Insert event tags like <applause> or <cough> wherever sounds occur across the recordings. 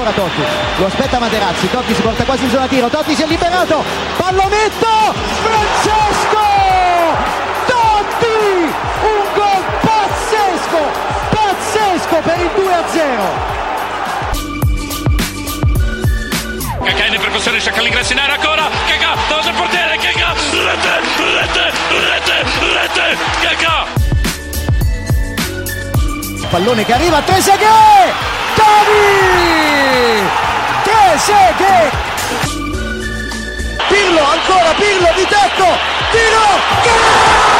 Ancora Totti, lo aspetta Materazzi, Totti si porta quasi in zona tiro, Totti si è liberato, pallonetto, Francesco! Pazzesco per il 2-0! Cacà in percussione, cerca l'ingresso in area ancora, Cacà, davanti al portiere, Cacà, rete, rete, rete, rete, Cacà! Pallone che arriva, Trezeguet! Totti! Trezeguet! Pirlo, ancora Pirlo di tecco! Tiro! Grosso!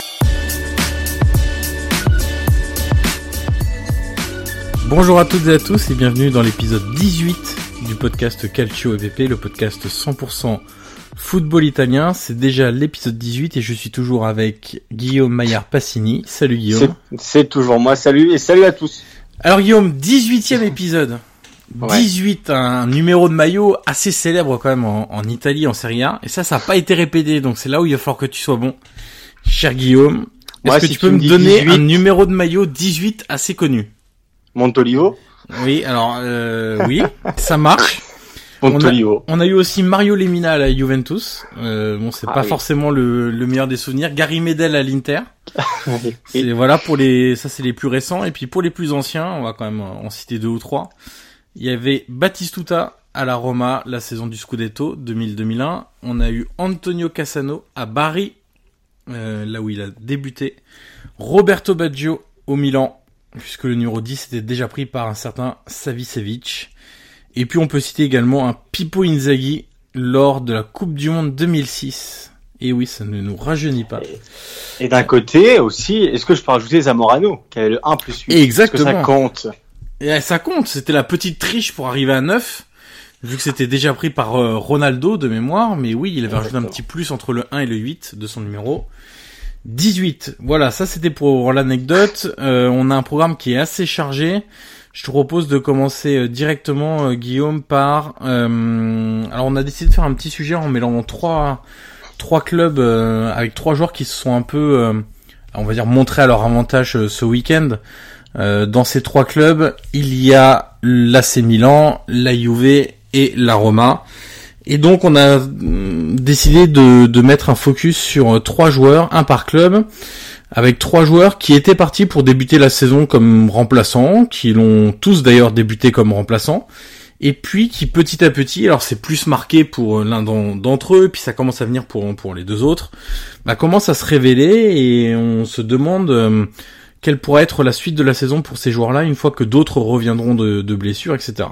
Bonjour à toutes et à tous et bienvenue dans l'épisode 18 du podcast Calcio EVP, le podcast 100% football italien. C'est déjà l'épisode 18 et je suis toujours avec Guillaume Maillard Passini. Salut Guillaume. C'est toujours moi, salut et salut à tous. Alors Guillaume, 18e épisode. Ouais. 18, un numéro de maillot assez célèbre quand même en, en Italie, en Serie A. Et ça, ça n'a pas été répété, donc c'est là où il va falloir que tu sois bon. Cher Guillaume, est-ce Ouais, que si tu tu peux me donner 18. un numéro de maillot 18 assez connu? Montolivo, Oui, alors euh, oui, ça marche. <laughs> Montolivo. On a eu aussi Mario Lemina à la Juventus. Euh, bon, c'est Ah pas oui. forcément le, le meilleur des souvenirs. Gary Medel à l'Inter. <laughs> C'est voilà pour les, ça c'est les plus récents. Et puis pour les plus anciens, on va quand même en citer deux ou trois. Il y avait Batistuta à la Roma la saison du Scudetto 2000-2001. On a eu Antonio Cassano à Bari, euh, là où il a débuté. Roberto Baggio au Milan, puisque le numéro 10 était déjà pris par un certain Savicevic. Et puis on peut citer également un Pippo Inzaghi lors de la Coupe du Monde 2006. Et oui, ça ne nous rajeunit pas. Et d'un côté aussi, est-ce que je peux rajouter Zamorano, qui avait le 1 plus 8 Exactement. Que ça compte Et ça compte, c'était la petite triche pour arriver à 9, vu que c'était déjà pris par euh, Ronaldo de mémoire, mais oui, il avait rajouté un petit plus entre le 1 et le 8 de son numéro. 18, voilà, ça c'était pour l'anecdote. Euh, on a un programme qui est assez chargé. Je te propose de commencer euh, directement, euh, Guillaume, par... alors on a décidé de faire un petit sujet en mêlant trois, trois clubs avec trois joueurs qui se sont un peu, on va dire, montrés à leur avantage ce week-end. Dans ces trois clubs, il y a l'AC Milan, la Juve et la Roma. Et donc on a mm, décidé de, de mettre un focus sur euh, trois joueurs, un par club. avec trois joueurs qui étaient partis pour débuter la saison comme remplaçants, qui l'ont tous d'ailleurs débuté comme remplaçants, et puis qui petit à petit, alors c'est plus marqué pour l'un d'entre eux, puis ça commence à venir pour pour les deux autres, bah, commence à se révéler et on se demande euh, quelle pourrait être la suite de la saison pour ces joueurs-là une fois que d'autres reviendront de, de blessures, etc.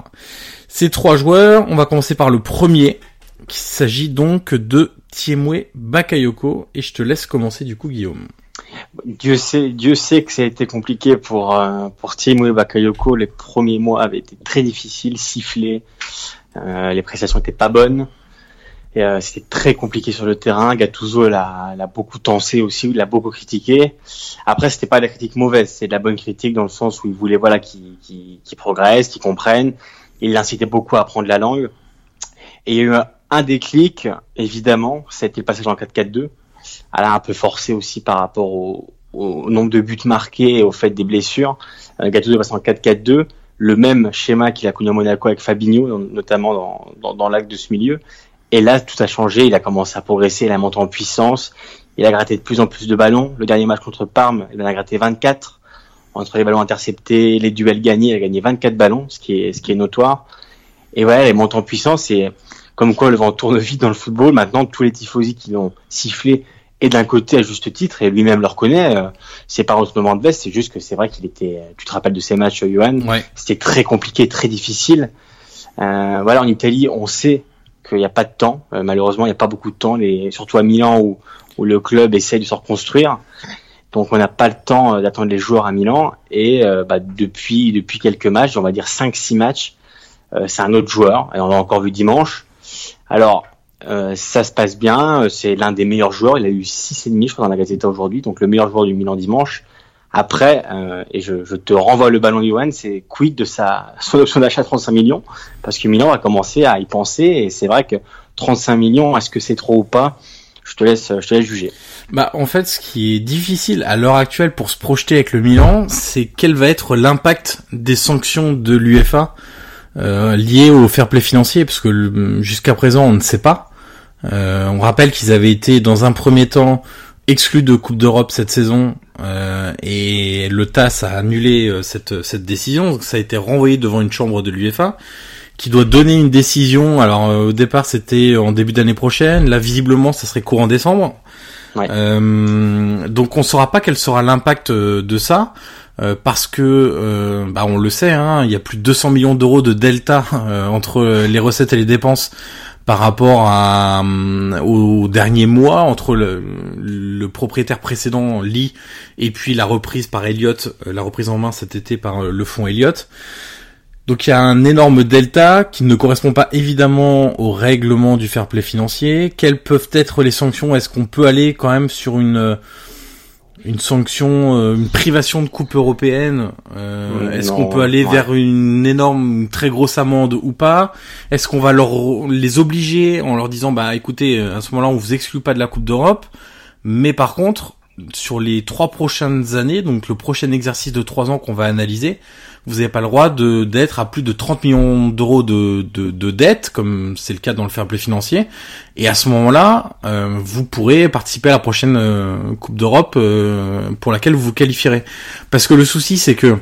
Ces trois joueurs, on va commencer par le premier, qui s'agit donc de Tiemwe Bakayoko, et je te laisse commencer du coup Guillaume. Dieu sait, Dieu sait que ça a été compliqué pour euh, pour Tiemwe Bakayoko. Les premiers mois avaient été très difficiles, sifflés. Euh, les prestations étaient pas bonnes. Euh, c'était très compliqué sur le terrain. Gattuso l'a, beaucoup tensé aussi, il l'a beaucoup critiqué. Après, c'était pas de la critique mauvaise, c'est de la bonne critique dans le sens où il voulait voilà qu'il, qu'il, qu'il progresse, qu'il comprenne. Il l'incitait beaucoup à apprendre la langue. Et il y a eu déclic, évidemment, c'était le passage en 4-4-2. Elle a un peu forcé aussi par rapport au, au nombre de buts marqués et au fait des blessures. Euh, Gattuso passe en 4-4-2, le même schéma qu'il a connu à Monaco avec Fabinho, notamment dans, dans, dans l'acte de ce milieu. Et là, tout a changé. Il a commencé à progresser, il a monté en puissance. Il a gratté de plus en plus de ballons. Le dernier match contre Parme, il en a gratté 24. Entre les ballons interceptés, les duels gagnés, il a gagné 24 ballons, ce qui est, ce qui est notoire. Et voilà, il monte en puissance et comme quoi le vent tourne vite dans le football. Maintenant, tous les tifosi qui l'ont sifflé et d'un côté à juste titre et lui-même le reconnaît. Euh, c'est pas un moment de veste, c'est juste que c'est vrai qu'il était. Tu te rappelles de ces matchs, Johan? Ouais. C'était très compliqué, très difficile. Euh, voilà, en Italie, on sait qu'il n'y a pas de temps. Euh, malheureusement, il n'y a pas beaucoup de temps, les, surtout à Milan où, où le club essaye de se reconstruire. Donc on n'a pas le temps euh, d'attendre les joueurs à Milan. Et euh, bah, depuis depuis quelques matchs, on va dire 5-6 matchs, euh, c'est un autre joueur. Et on l'a encore vu dimanche. Alors euh, ça se passe bien. C'est l'un des meilleurs joueurs. Il a eu 6,5 je crois dans la Gazzetta aujourd'hui. Donc le meilleur joueur du Milan dimanche. Après, euh, et je, te renvoie le ballon Johan, c'est quid de sa <laughs> son option d'achat 35 millions? Parce que Milan va commencer à y penser et c'est vrai que 35 millions, est-ce que c'est trop ou pas? Je te laisse, je te laisse juger. Bah en fait, ce qui est difficile à l'heure actuelle pour se projeter avec le Milan, c'est quel va être l'impact des sanctions de l'UEFA euh, liées au fair play financier, parce que jusqu'à présent on ne sait pas. Euh, on rappelle qu'ils avaient été dans un premier temps exclus de Coupe d'Europe cette saison euh, et le TAS a annulé euh, cette, cette décision. Donc ça a été renvoyé devant une chambre de l'UEFA qui doit donner une décision. Alors euh, au départ c'était en début d'année prochaine. Là visiblement ça serait courant décembre. Euh, donc on saura pas quel sera l'impact de ça. Euh, parce que euh, bah on le sait, hein, il y a plus de 200 millions d'euros de delta entre les recettes et les dépenses par rapport à, euh, au dernier mois entre le, le, propriétaire précédent Lee et puis la reprise par Elliott, euh, la reprise en main cet été par euh, le fonds Elliott. Donc il y a un énorme delta qui ne correspond pas évidemment au règlement du fair play financier. Quelles peuvent être les sanctions? Est-ce qu'on peut aller quand même sur une une sanction, euh, une privation de coupe européenne? Euh, Mmh, Est-ce qu'on peut aller ouais. vers une énorme, une très grosse amende ou pas? Est-ce qu'on va leur les obliger en leur disant bah écoutez euh, à ce moment-là on vous exclut pas de la Coupe d'Europe, mais par contre sur les trois prochaines années, donc le prochain exercice de trois ans qu'on va analyser, vous n'avez pas le droit de d'être à plus de 30 millions d'euros de, de, de dette, comme c'est le cas dans le fair play financier. Et à ce moment-là, euh, vous pourrez participer à la prochaine euh, Coupe d'Europe euh, pour laquelle vous vous qualifierez. Parce que le souci, c'est que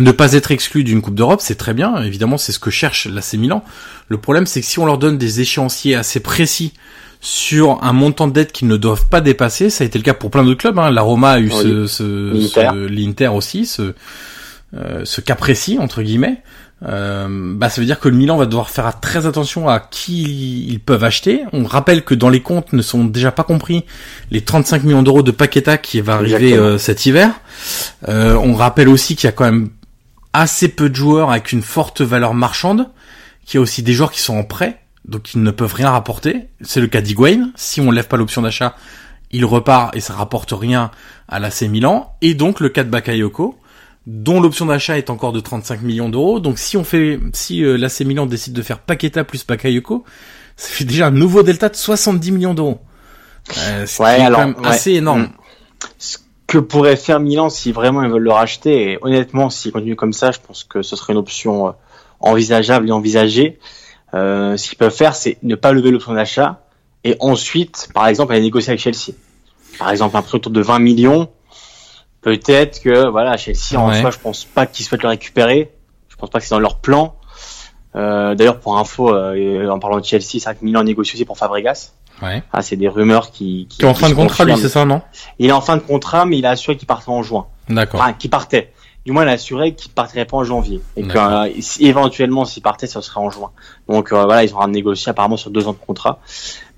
ne pas être exclu d'une Coupe d'Europe, c'est très bien. Évidemment, c'est ce que cherche l'AC Milan. Le problème, c'est que si on leur donne des échéanciers assez précis sur un montant de dette qu'ils ne doivent pas dépasser, ça a été le cas pour plein d'autres clubs. Hein. La Roma a eu Oui. ce, ce, L'Inter. ce- l'Inter aussi, ce, ce cas précis entre guillemets. Euh, bah ça veut dire que le Milan va devoir faire très attention à qui ils peuvent acheter. On rappelle que dans les comptes ne sont déjà pas compris les 35 millions d'euros de Paqueta qui va arriver euh, cet hiver. Euh, on rappelle aussi qu'il y a quand même assez peu de joueurs avec une forte valeur marchande, qu'il y a aussi des joueurs qui sont en prêt, donc ils ne peuvent rien rapporter. C'est le cas d'Higuain. Si on ne lève pas l'option d'achat, il repart et ça rapporte rien à l'AC Milan. Et donc le cas de Bakayoko, dont l'option d'achat est encore de 35 millions d'euros. Donc si on fait, si euh, l'AC Milan décide de faire Paqueta plus Bakayoko, ça fait déjà un nouveau delta de 70 millions d'euros. Euh, ce Ouais, quand même ouais. assez énorme. Mm. Ce que pourrait faire Milan si vraiment ils veulent le racheter, et honnêtement, s'ils continuent comme ça, je pense que ce serait une option euh, envisageable et envisagée. Euh, ce qu'ils peuvent faire, c'est ne pas lever l'option d'achat et ensuite, par exemple, aller négocier avec Chelsea. Par exemple, un prix autour de 20 millions, peut-être que voilà Chelsea en soi, je pense pas qu'ils souhaitent le récupérer. Je pense pas que c'est dans leur plan. Euh, D'ailleurs, pour info, euh, en parlant de Chelsea, c'est vrai que Milan négocie aussi pour Fabregas. Ouais. Ah, c'est des rumeurs qui. Qui est en fin de contrat, lui, c'est ça, non? Il est en fin de contrat, mais il a assuré qu'il partait en juin. D'accord. Enfin, qu'il partait. Du moins, il a assuré qu'il partirait pas en janvier. Et que, euh, éventuellement, s'il partait, ça serait en juin. Donc euh, voilà, ils ont négocié apparemment sur deux ans de contrat.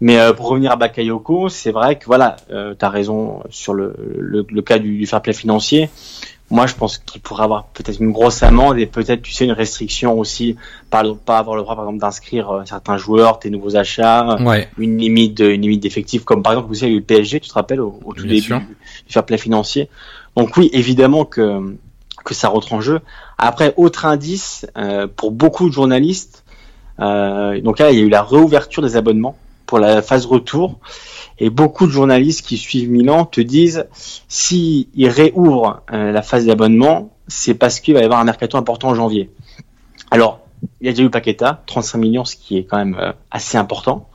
Mais euh, pour revenir à Bakayoko, c'est vrai que voilà, euh, tu as raison sur le, le, le cas du, du fair play financier. Moi, je pense qu'il pourrait avoir peut-être une grosse amende et peut-être, tu sais, une restriction aussi, pas, pas avoir le droit, par exemple, d'inscrire euh, certains joueurs, tes nouveaux achats, ouais. une limite, une limite d'effectifs, comme par exemple, vous savez, le PSG, tu te rappelles, au, au tout Bien début sûr. du fair play financier. Donc oui, évidemment que que ça rentre en jeu. Après, autre indice euh, pour beaucoup de journalistes. Euh, donc là, il y a eu la réouverture des abonnements pour la phase retour. Et beaucoup de journalistes qui suivent Milan te disent si ils réouvrent euh, la phase d'abonnement, c'est parce qu'il va y avoir un mercato important en janvier. Alors, il y a déjà eu Paqueta, 35 millions, ce qui est quand même assez important.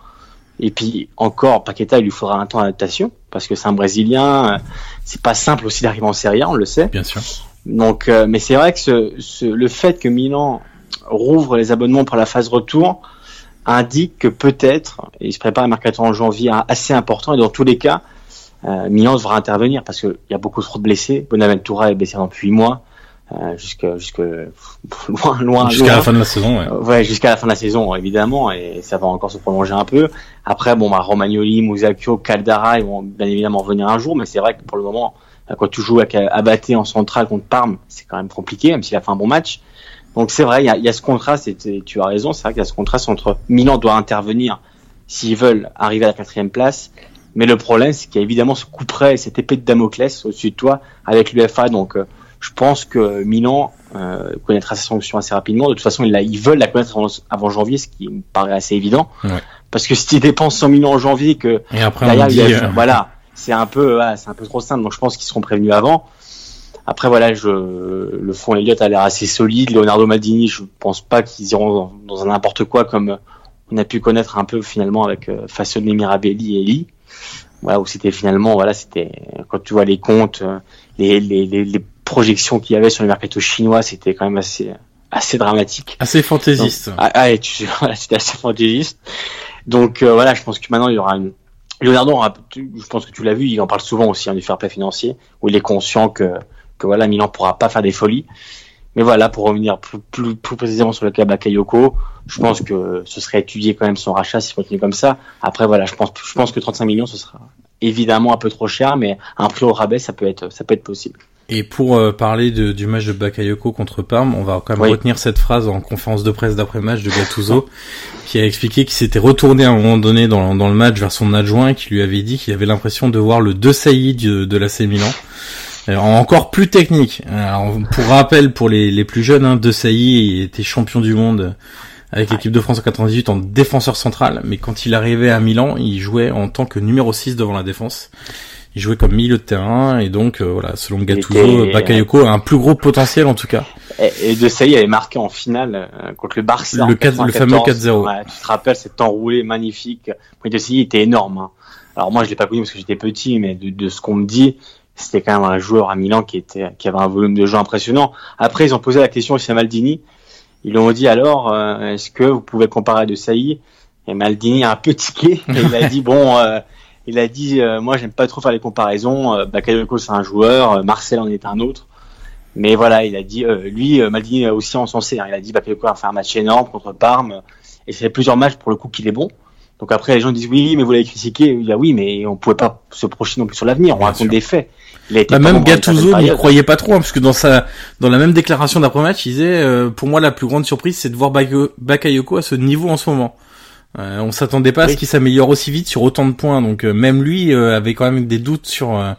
Et puis encore, Paqueta, il lui faudra un temps d'adaptation parce que c'est un Brésilien. c'est pas simple aussi d'arriver en Serie A, on le sait. Bien sûr. Donc, euh, mais c'est vrai que ce, ce- le fait que Milan rouvre les abonnements pour la phase retour indique que peut-être et il se prépare un mercato en janvier assez important et dans tous les cas, euh, Milan devra intervenir parce qu'il y a beaucoup trop de blessés. Bonaventura est blessé depuis 8 mois, euh, jusque, jusque <laughs> loin, loin, Jusqu'à la fin de la saison, ouais. Ouais, jusqu'à la fin de la saison, évidemment, et ça va encore se prolonger un peu. Après, bon, bah, Romagnoli, Musacchio, Caldara, ils vont bien évidemment revenir un jour, mais c'est vrai que pour le moment, quand tu joues avec euh, Abaté en centrale contre Parme, c'est quand même compliqué, même s'il a fait un bon match. Donc c'est vrai, il y a, y a ce contraste, et tu- as raison, c'est vrai qu'il y a ce contraste entre Milan doit intervenir s'ils veulent arriver à la quatrième place, mais le problème, c'est qu'il y a évidemment ce coup près, cette épée de Damoclès au-dessus de toi avec l'UFA, donc euh, je pense que Milan euh, connaîtra sa sanction assez rapidement. De toute façon, ils, la- ils veulent la connaître avant, avant janvier, ce qui me paraît assez évident. Ouais. Parce que si tu dépenses 100 millions en janvier, que Et après, derrière, on il dit, y a- euh, voilà, c'est un peu, voilà, c'est un peu trop simple. Donc je pense qu'ils seront prévenus avant. Après voilà, je, le fond Elliott a l'air assez solide. Leonardo Maldini, je pense pas qu'ils iront dans, dans un n'importe quoi comme on a pu connaître un peu finalement avec euh, Fassone Mirabelli et Eli. Voilà, où c'était finalement, voilà, c'était quand tu vois les comptes, euh, les, les, les, les projections qu'il y avait sur le mercato chinois, c'était quand même assez assez dramatique. assez fantaisiste. Donc, ah, ah, et tu, <laughs> voilà, c'était assez fantaisiste. Donc euh, voilà, je pense que maintenant il y aura une. Leonardo, je pense que tu l'as vu, il en parle souvent aussi hein, du fair play financier, où il est conscient que que voilà, Milan pourra pas faire des folies. Mais voilà, pour revenir plus, plus, plus précisément sur le cas Bakayoko, je pense que ce serait étudié quand même son rachat s'il continue comme ça. Après voilà, je pense, je pense que 35 millions ce sera évidemment un peu trop cher, mais un prix au rabais ça peut être, ça peut être possible. Et pour euh, parler de- du match de Bakayoko contre Parme, on va quand même Oui. retenir cette phrase en conférence de presse d'après-match de Gattuso, <laughs> qui a expliqué qu'il s'était retourné à un moment donné dans, dans le match vers son adjoint et qui lui avait dit qu'il avait l'impression de voir le De Sailly de, de l'AC Milan. Alors, encore plus technique. Alors, pour rappel, pour les, les plus jeunes, hein, De Sailly était champion du monde avec l'équipe de France en 98 en défenseur central, mais quand il arrivait à Milan, il jouait en tant que numéro 6 devant la défense. Il jouait comme milieu de terrain et donc euh, voilà, selon Gattuso, était- Bakayoko a un plus gros potentiel en tout cas. Et, et De Sailly avait marqué en finale euh, contre le Barça. Le en quatre- le 94. fameux 4-0. Ouais, tu te rappelles cet enroulé magnifique. Oui, De Sailly était énorme. hein. Alors moi, je l'ai pas connu parce que j'étais petit, mais de, de ce qu'on me dit, c'était quand même un joueur à Milan qui était, qui avait un volume de jeu impressionnant. Après, ils ont posé la question aussi à Maldini. Ils lui ont dit alors, euh, est-ce que vous pouvez comparer à De Sailly Et Maldini a un peu tiqué. <laughs> Et il a dit bon. euh, il a dit, euh, moi j'aime pas trop faire les comparaisons. Euh, Bakayoko c'est un joueur, euh, Marcel en est un autre. Mais voilà, il a dit, euh, lui, euh, Maldini a aussi encensé. hein. il a dit Bakayoko a fait un match énorme contre Parme. Et c'est plusieurs matchs pour le coup qu'il est bon. Donc après, les gens disent oui, mais vous l'avez critiqué. Il dit ah oui, mais on pouvait pas se projeter non plus sur l'avenir. On Bien raconte sûr. des faits. Il a été Bah, même Gattuso n'y croyait pas trop, hein, parce que dans sa dans la même déclaration d'après-match, il disait euh, pour moi la plus grande surprise, c'est de voir Baka- Bakayoko à ce niveau en ce moment. Euh, on s'attendait pas à ce qu'il s'améliore aussi vite sur autant de points, donc euh, même lui euh, avait quand même des doutes sur euh,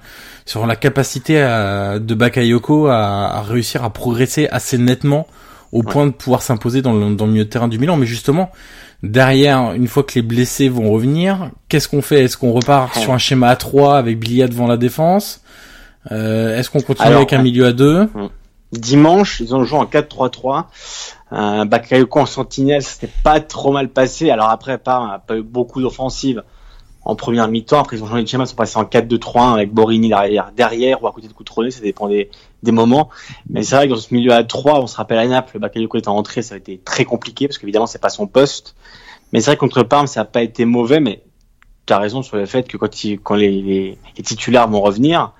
sur la capacité à- de Bakayoko à, à réussir à progresser assez nettement au point de pouvoir s'imposer dans le, dans le milieu de terrain du Milan. Mais justement, derrière, une fois que les blessés vont revenir, qu'est-ce qu'on fait? Est-ce qu'on repart Ouais. sur un schéma à 3 avec Bilia devant la défense? Euh, Est-ce qu'on continue Alors, avec un milieu à 2 Dimanche, ils ont joué en 4-3-3. Euh, Bakayoko en sentinelle, c'était pas trop mal passé. Alors après, pas, pas eu beaucoup d'offensives. en première mi-temps. Après, ils ont changé de schéma, ils sont passés en 4-2-3-1 avec Borini derrière, derrière ou à côté de Coutronnet, ça dépend des, des moments. Mais c'est vrai que dans ce milieu à 3, on se rappelle à Naples, Bakayoko est entré, ça a été très compliqué parce qu'évidemment, c'est pas son poste. Mais c'est vrai que contre Parme, ça n'a pas été mauvais, mais tu as raison sur le fait que quand, il, quand les, les, les, titulaires vont revenir,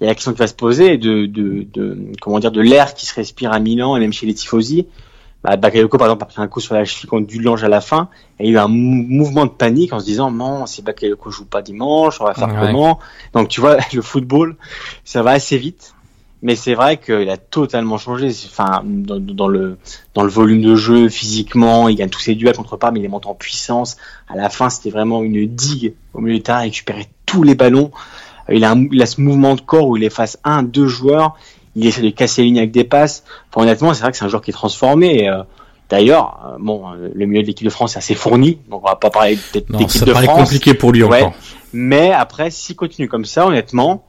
il y a la question qui va se poser de, de, de comment dire, de l'air qui se respire à Milan et même chez les tifosi. Bah, Bakayoko par exemple a pris un coup sur la cheville contre Dulange à la fin et il y a eu un mouvement de panique en se disant non si Bakayoko joue pas dimanche on va faire comment? Donc tu vois <laughs> le football ça va assez vite. Mais c'est vrai qu'il a totalement changé. Enfin dans, dans, le dans le volume de jeu physiquement il gagne tous ses duels contre pas mais il monte en puissance. À la fin c'était vraiment une digue. Au milieu de terrain il récupérait tous les ballons il a, un, il a ce mouvement de corps où il est face un deux joueurs il essaie de casser les lignes avec des passes. Enfin, honnêtement, c'est vrai que c'est un joueur qui est transformé. Euh, d'ailleurs, euh, bon, euh, le milieu de l'équipe de France est assez fourni, donc on va pas parler d'équipe de France. Ça compliqué pour lui encore. Mais après, s'il continue comme ça, honnêtement,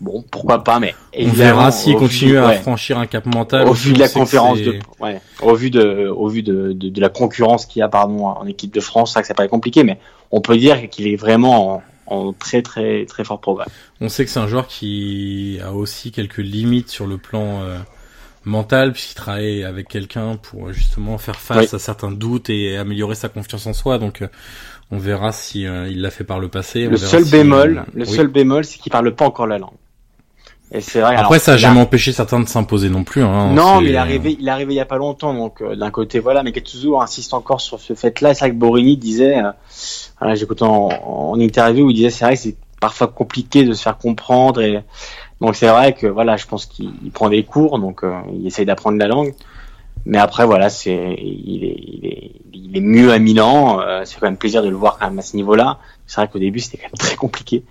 bon, pourquoi pas. Mais on verra s'il continue à franchir un cap mental. Au vu de la conférence de, ouais, au vu de, au vu de, de, de la concurrence qu'il y a, pardon, en équipe de France, c'est vrai que ça paraît compliqué, mais on peut dire qu'il est vraiment en, en très très très fort progrès. On sait que c'est un joueur qui a aussi quelques limites sur le plan euh, mental puisqu'il travaille avec quelqu'un pour justement faire face à certains doutes et améliorer sa confiance en soi. Donc euh, on verra si euh, il l'a fait par le passé. Le seul bémol, le seul bémol, c'est qu'il parle pas encore la langue. Et c'est vrai. Après, ça a jamais empêché certains de s'imposer non plus. Hein, non, mais il est arrivé, il est arrivé il y a pas longtemps, donc d'un côté voilà, mais Katsuzu insiste encore sur ce fait-là. C'est vrai que Borini disait, voilà, j'écoutais en, en, interview où il disait c'est vrai que c'est parfois compliqué de se faire comprendre et donc c'est vrai que voilà, je pense qu'il prend des cours, donc euh, il essaye d'apprendre la langue. Mais après voilà, c'est il est, il est, il est mieux à Milan. Euh, c'est quand même plaisir de le voir quand même à ce niveau-là. C'est vrai qu'au début c'était quand même très compliqué.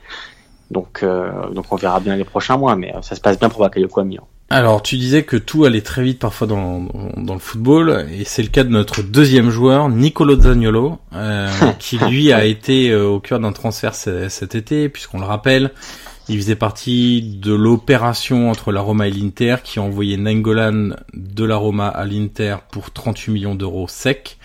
Donc euh, donc on verra bien les prochains mois, mais ça se passe bien pour Bakayoko à Milan. Alors, tu disais que tout allait très vite parfois dans, dans le football, et c'est le cas de notre deuxième joueur, Nicolo Zaniolo, euh, <laughs> qui lui a été euh, au cœur d'un transfert cet été, puisqu'on le rappelle, il faisait partie de l'opération entre la Roma et l'Inter, qui a envoyé Nangolan de la Roma à l'Inter pour 38 millions d'euros secs.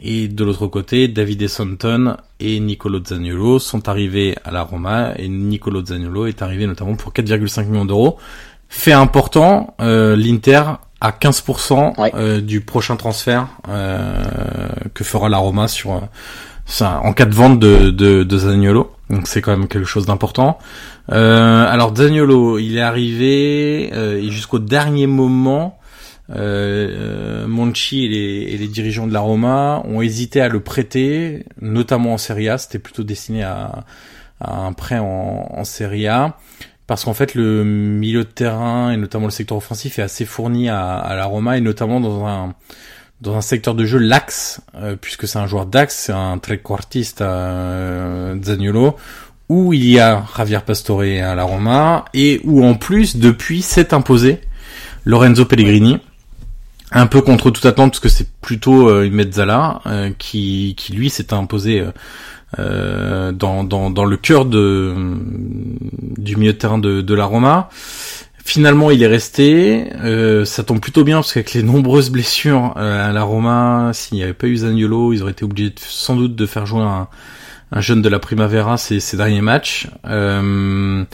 Et de l'autre côté, David Essanton et Nicolo Zaniolo sont arrivés à la Roma, et Nicolo Zaniolo est arrivé notamment pour 4,5 millions d'euros fait important, euh, l'Inter à 15% euh, du prochain transfert euh, que fera la Roma sur ça, en cas de vente de, de, de Zaniolo. Donc c'est quand même quelque chose d'important. alors Zaniolo, il est arrivé jusqu'au dernier moment, Monchi et les, et les, dirigeants de la Roma ont hésité à le prêter, notamment en Serie A. C'était plutôt destiné à, un prêt en, Serie A. Parce qu'en fait le milieu de terrain et notamment le secteur offensif est assez fourni à, à la Roma et notamment dans un dans un secteur de jeu l'axe. Euh, puisque c'est un joueur d'axe c'est un trequartiste euh, Zaniolo où il y a Javier Pastore à la Roma et où en plus depuis s'est imposé Lorenzo Pellegrini un peu contre toute attente parce que c'est plutôt euh, une mezzala euh, qui lui s'est imposé euh, dans, dans, le cœur du milieu de terrain de, la Roma. Finalement, il est resté. Euh, ça tombe plutôt bien parce qu'avec les nombreuses blessures euh, à la Roma, s'il n'y avait pas eu Zaniolo, ils auraient été obligés sans doute de faire jouer un, un jeune de la Primavera ces, derniers matchs. Euh,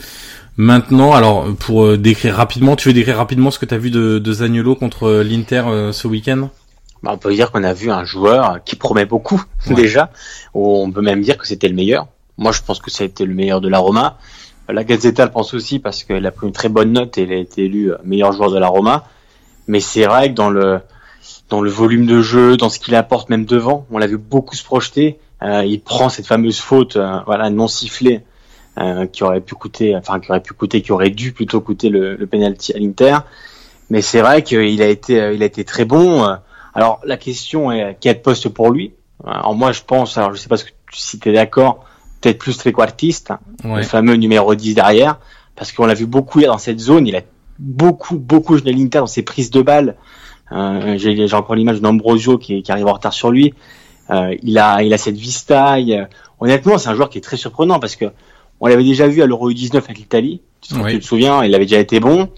maintenant, alors pour décrire rapidement, tu veux décrire rapidement ce que tu as vu de, de Zaniolo contre l'Inter ce week-end? Bah, on peut dire qu'on a vu un joueur qui promet beaucoup <laughs> déjà. On peut même dire que c'était le meilleur. Moi, je pense que ça a été le meilleur de la Roma. La Gazzetta le pense aussi parce qu'elle a pris une très bonne note et elle a été élue meilleur joueur de la Roma. Mais c'est vrai que dans le dans le volume de jeu, dans ce qu'il apporte même devant, on l'a vu beaucoup se projeter. Euh, il prend cette fameuse faute, euh, voilà, non sifflée, euh, qui aurait pu coûter, enfin qui aurait pu coûter, qui aurait dû plutôt coûter le, le penalty à l'Inter. Mais c'est vrai qu'il a été, il a été très bon. Alors la question est quel poste pour lui? Alors moi je pense, alors je sais pas si tu es d'accord, peut-être plus trequartiste, le fameux numéro 10 derrière, parce qu'on l'a vu beaucoup dans cette zone, il a beaucoup beaucoup joué l'Inter dans ses prises de balles. Euh, j'ai encore l'image d'Ambrosio qui, qui, arrive en retard sur lui. Euh, il a il a cette vista. honnêtement, c'est un joueur qui est très surprenant parce que on l'avait déjà vu à l'Euro U19 avec l'Italie. Tu, te souviens, il avait déjà été bon.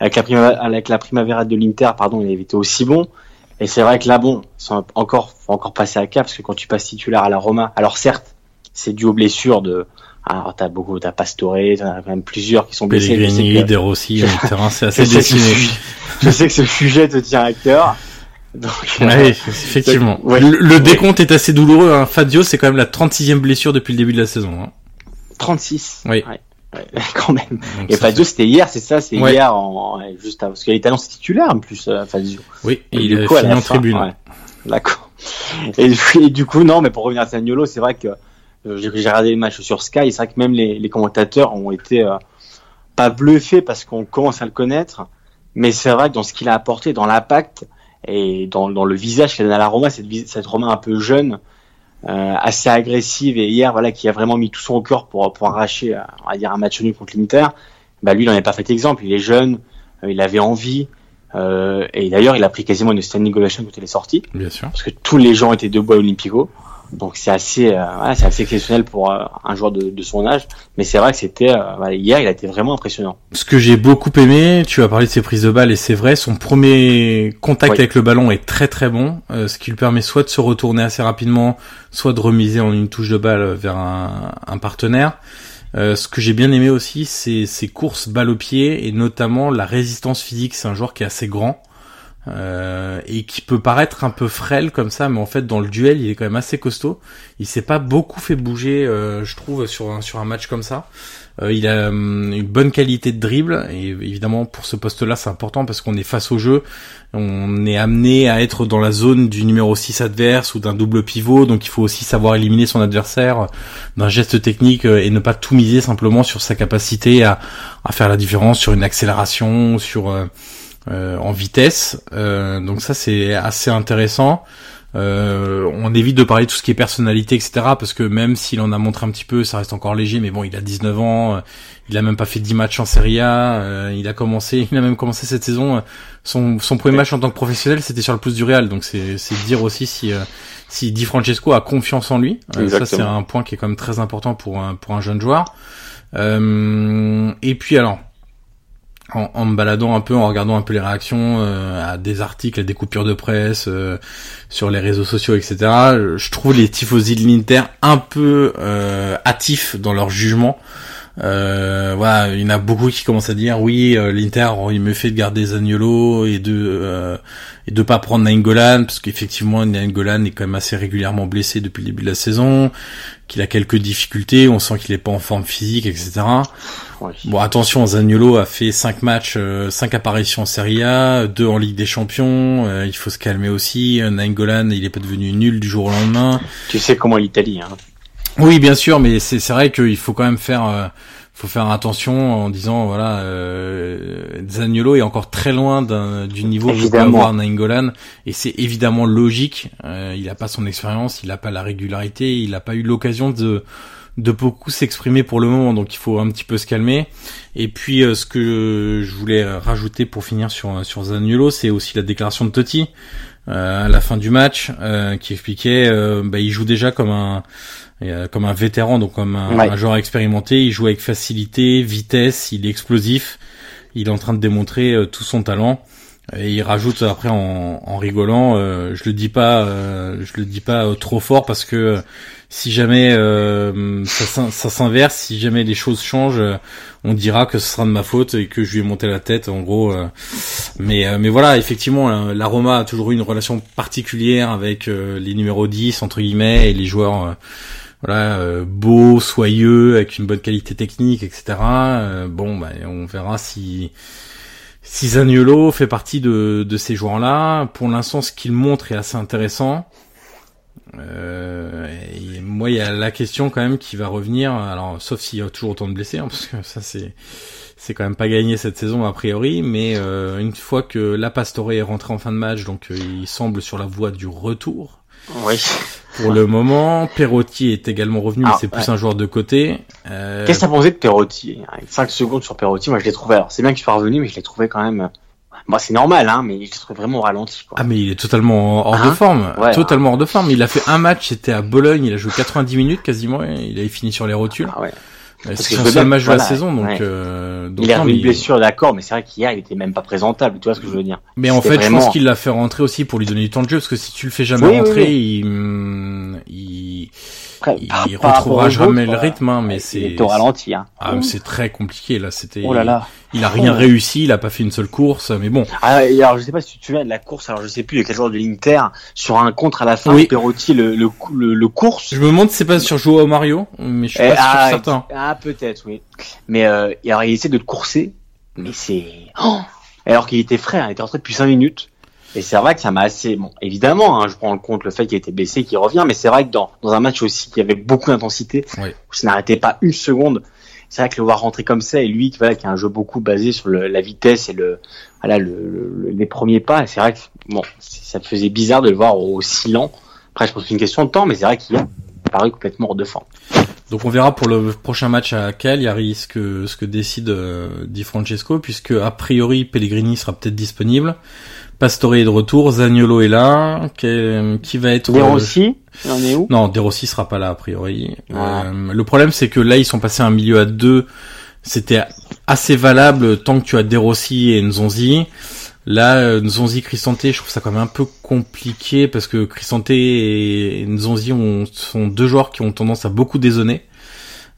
Avec la, prima, avec la Primavera de l'Inter, pardon, il avait été aussi bon. Et c'est vrai que là, bon, faut encore, faut encore passer à cap parce que quand tu passes titulaire à la Roma, alors certes, c'est dû aux blessures de. Alors t'as beaucoup, t'as Pastore, t'as quand même plusieurs qui sont blessés. Pellegrini, De Rossi, <laughs> c'est assez <laughs> dessiné. je sais que ce sujet te tient à cœur. Donc, euh, oui, effectivement. le, décompte est assez douloureux. Hein. Fadio, c'est quand même la 36e blessure depuis le début de la saison. Hein. 36 Oui. Ouais. <laughs> quand même. et Fazio, c'était hier, c'est ça, c'est hier, en, juste avant, parce qu'il est talent titulaire en plus, euh, Fazio. Oui, et il est fini en tribune. D'accord. <laughs> Et, du coup, non, mais pour revenir à Sagnolo, c'est vrai que euh, j'ai regardé les matchs sur Sky, c'est vrai que même les, les commentateurs ont été euh, pas bluffés parce qu'on commence à le connaître, mais c'est vrai que dans ce qu'il a apporté, dans l'impact et dans, dans le visage qu'il a à la Roma, cette, cette Roma un peu jeune, assez agressive et hier voilà qui a vraiment mis tout son cœur pour pour arracher on va dire un match nul contre l'Inter. Bah lui il n'en est pas fait exemple. Il est jeune euh, il avait envie euh, et d'ailleurs il a pris quasiment une standing ovation quand il est sorti. Bien sûr. Parce que tous les gens étaient debout à Olympico donc c'est assez, euh, c'est assez exceptionnel pour euh, un joueur de, de, son âge. Mais c'est vrai que c'était euh, hier, il a été vraiment impressionnant. Ce que j'ai beaucoup aimé, tu as parlé de ses prises de balles et c'est vrai, son premier contact avec le ballon est très très bon, ce qui lui permet soit de se retourner assez rapidement, soit de remiser en une touche de balle vers un, un partenaire. ce que j'ai bien aimé aussi, c'est ses courses balle au pied et notamment la résistance physique. C'est un joueur qui est assez grand. Euh, et qui peut paraître un peu frêle comme ça, mais en fait dans le duel il est quand même assez costaud. Il s'est pas beaucoup fait bouger, euh, je trouve, sur un sur un match comme ça. Euh, il a hum, une bonne qualité de dribble et évidemment pour ce poste-là c'est important parce qu'on est face au jeu, on est amené à être dans la zone du numéro 6 adverse ou d'un double pivot, donc il faut aussi savoir éliminer son adversaire d'un geste technique et ne pas tout miser simplement sur sa capacité à, à faire la différence sur une accélération, sur euh, en vitesse. Euh, donc ça c'est assez intéressant. Euh, on évite de parler de tout ce qui est personnalité, etc. Parce que même s'il en a montré un petit peu, ça reste encore léger. Mais bon, il a 19 ans, il a même pas fait 10 matchs en Serie A. il a commencé, <laughs> il a même commencé cette saison. Son, son premier match en tant que professionnel, c'était sur le plus du Real. Donc c'est c'est dire aussi si si Di Francesco a confiance en lui. ça c'est un point qui est quand même très important pour un pour un jeune joueur. et puis alors en, en, me baladant un peu, en regardant un peu les réactions euh, à des articles, à des coupures de presse euh, sur les réseaux sociaux, etc. Je trouve les tifosi de un peu euh, hâtifs dans leur jugement. Euh, voilà, il y en a beaucoup qui commencent à dire oui, l'Inter il me fait de garder Zaniolo et de et de pas prendre Nainggolan parce qu'effectivement Nainggolan est quand même assez régulièrement blessé depuis le début de la saison, qu'il a quelques difficultés, on sent qu'il est pas en forme physique, etc. Bon, attention, Zaniolo a fait 5 matchs, euh, 5 apparitions en Serie A, 2 en Ligue des Champions. Euh, il faut se calmer aussi. Nainggolan, il est pas devenu nul du jour au lendemain. Tu sais comment l'Italie. Hein. Oui, bien sûr, mais c'est vrai qu'il faut quand même faire euh, faut faire attention en disant voilà euh, Zaniolo est encore très loin du niveau que peut avoir Nainggolan et c'est évidemment logique. Euh, il n'a pas son expérience, il n'a pas la régularité, il n'a pas eu l'occasion de de beaucoup s'exprimer pour le moment, donc il faut un petit peu se calmer. Et puis euh, ce que je voulais rajouter pour finir sur sur Zaniolo, c'est aussi la déclaration de Totti euh, à la fin du match, euh, qui expliquait, bah, il joue déjà comme un comme un vétéran, donc comme un, un, joueur expérimenté. Il joue avec facilité, vitesse, il est explosif. Il est en train de démontrer tout son talent. Et il rajoute après en, en rigolant, je le dis pas, je le dis pas trop fort parce que si jamais euh, ça, ça s'inverse, si jamais les choses changent, euh, on dira que ce sera de ma faute et que je lui ai monté la tête, en gros. Euh. mais mais voilà, effectivement, la Roma a toujours eu une relation particulière avec les numéros 10 entre guillemets et les joueurs. Voilà, beaux, soyeux, avec une bonne qualité technique, etc. bon, bah, on verra si si fait partie de, de ces joueurs-là. Pour l'instant, ce qu'il montre est assez intéressant. Euh, et moi, il y a la question quand même qui va revenir. Alors, sauf s'il y a toujours autant de blessés, hein, <laughs> parce que ça, c'est c'est quand même pas gagné cette saison a priori. Mais euh, une fois que la Pastore est rentré en fin de match, donc euh, il semble sur la voie du retour. Oui. Pour le moment, Perotti est également revenu, mais ah, c'est plus un joueur de côté. Euh... Qu'est-ce que t'as pensé de Perotti 5 secondes sur Perotti, moi je l'ai trouvé. Alors c'est bien qu'il soit revenu, mais je l'ai trouvé quand même Bon, c'est normal, hein, mais il se trouve vraiment ralenti. Quoi. Ah, mais il est totalement hors de hein? forme. totalement hors de forme. Il a fait un match, c'était à Bologne, il a joué 90 minutes quasiment, et il avait fini sur les rotules. Ah ouais. C'est son seul match de la saison, donc, euh, donc. il a eu une blessure, d'accord, mais c'est vrai qu'hier, il était même pas présentable, tu vois ce que je veux dire. Mais en fait, je pense qu'il l'a fait rentrer aussi pour lui donner du temps de jeu, parce que si tu le fais jamais rentrer, il, il, il, retrouvera jamais le rythme, hein, mais c'est au ralenti. Hein. Ah, c'est très compliqué là. C'était. Oh là là. Il a rien réussi, il a pas fait une seule course, mais bon. Ah, alors je sais pas si tu te souviens de la course. Alors je sais plus de quel joueur de l'Inter sur un contre à la fin. Oui. Perotti le, le, le, course. Je me demande si c'est pas sur Joao Mario, mais je suis pas ah, certain. Ah peut-être oui. Mais euh, alors il essaie de le courser, mais c'est. Oh alors qu'il était frais, hein, il était rentré depuis 5 minutes. Et c'est vrai que ça m'a assez, bon, évidemment, hein, je prends en compte le fait qu'il était baissé, qu'il revient, mais c'est vrai que dans, dans un match aussi qui avait beaucoup d'intensité, où ça n'arrêtait pas une seconde, c'est vrai que le voir rentrer comme ça et lui, voilà, qui a un jeu beaucoup basé sur le, la vitesse et le, voilà, le, les premiers pas, c'est vrai que bon, ça faisait bizarre de le voir aussi lent. Après, je pense que c'est une question de temps, mais c'est vrai qu'il a paru complètement hors de forme. Donc on verra pour le prochain match à Cagliari ce que ce que décide euh, Di Francesco, puisque a priori Pellegrini sera peut-être disponible. Pastore est de retour, Zagnolo est là, qui, va être... De Rossi, il en est où? Non, De Rossi sera pas là a priori. Ah. Euh, le problème c'est que là ils sont passés à un milieu à deux, c'était assez valable tant que tu as De Rossi et Nzonzi. Là, euh, Nzonzi, Cristante, je trouve ça quand même un peu compliqué parce que Cristante et Nzonzi ont, sont deux joueurs qui ont tendance à beaucoup dézonner.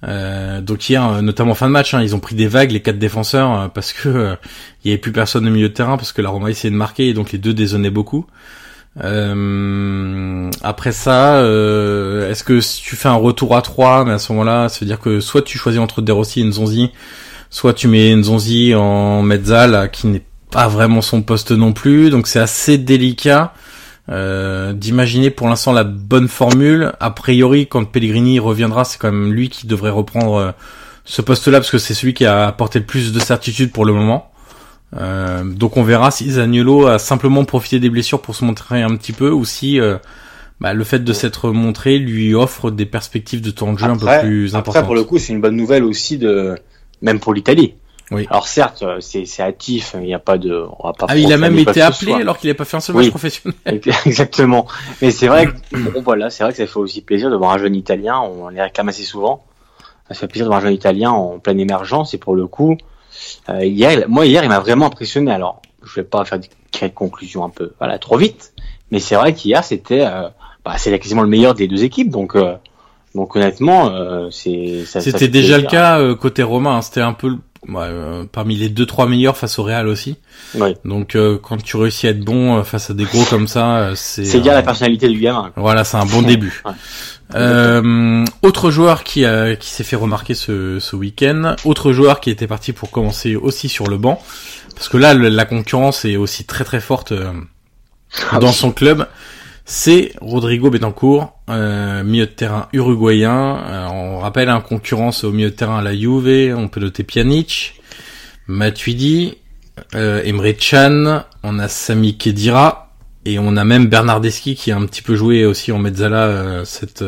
Euh, donc hier, euh, notamment fin de match, hein, ils ont pris des vagues les quatre défenseurs euh, parce que il y avait plus personne au milieu de terrain parce que la Roma essayait de marquer et donc les deux dézonnaient beaucoup. après ça, est-ce que si tu fais un retour à 3, mais à ce moment-là, ça veut dire que soit tu choisis entre Derossi et Nzonzi, soit tu mets Nzonzi en mezzal qui n'est pas vraiment son poste non plus, donc c'est assez délicat. Euh, d'imaginer pour l'instant la bonne formule. A priori, quand Pellegrini reviendra, c'est quand même lui qui devrait reprendre euh, ce poste-là parce que c'est celui qui a apporté le plus de certitude pour le moment. Euh, donc on verra si Zaniolo a simplement profité des blessures pour se montrer un petit peu ou si bah, le fait de s'être montré lui offre des perspectives de temps de jeu un peu plus importantes. Après, pour le coup, c'est une bonne nouvelle aussi de même pour l'Italie. Oui. Alors certes, c'est hâtif, il n'y a pas de. On va pas ah, il a même été appelé alors qu'il n'a pas fait un seul match professionnel. <laughs> Exactement. Mais c'est vrai <clears throat> que bon, voilà, c'est vrai que ça fait aussi plaisir de voir un jeune Italien. On les réclame assez souvent. Ça fait plaisir de voir un jeune Italien en pleine émergence et pour le coup, euh, hier, moi hier, il m'a vraiment impressionné. Alors, je vais pas faire des conclusions un peu, voilà, trop vite. Mais c'est vrai qu'hier, c'était, euh, bah, c'est quasiment le meilleur des deux équipes. Donc, euh, donc honnêtement, euh, c'est. C'était déjà le cas euh, côté romain. Hein. C'était un peu euh, parmi les deux trois meilleurs face au Real aussi. Donc euh, quand tu réussis à être bon euh, face à des gros comme ça, c'est. C'est bien la personnalité du gamin. Voilà, c'est un bon début. autre joueur qui a qui s'est fait remarquer ce, ce week-end, autre joueur qui était parti pour commencer aussi sur le banc, parce que là la concurrence est aussi très très forte ah dans son club c'est Rodrigo Betancourt, euh, milieu de terrain uruguayen. Euh, on rappelle un concurrence au milieu de terrain à la Juve, on peut noter Pjanic, Matuidi, euh, Emre Can, on a Sami Kedira et on a même Bernardeschi qui a un petit peu joué aussi en mezzala euh, cette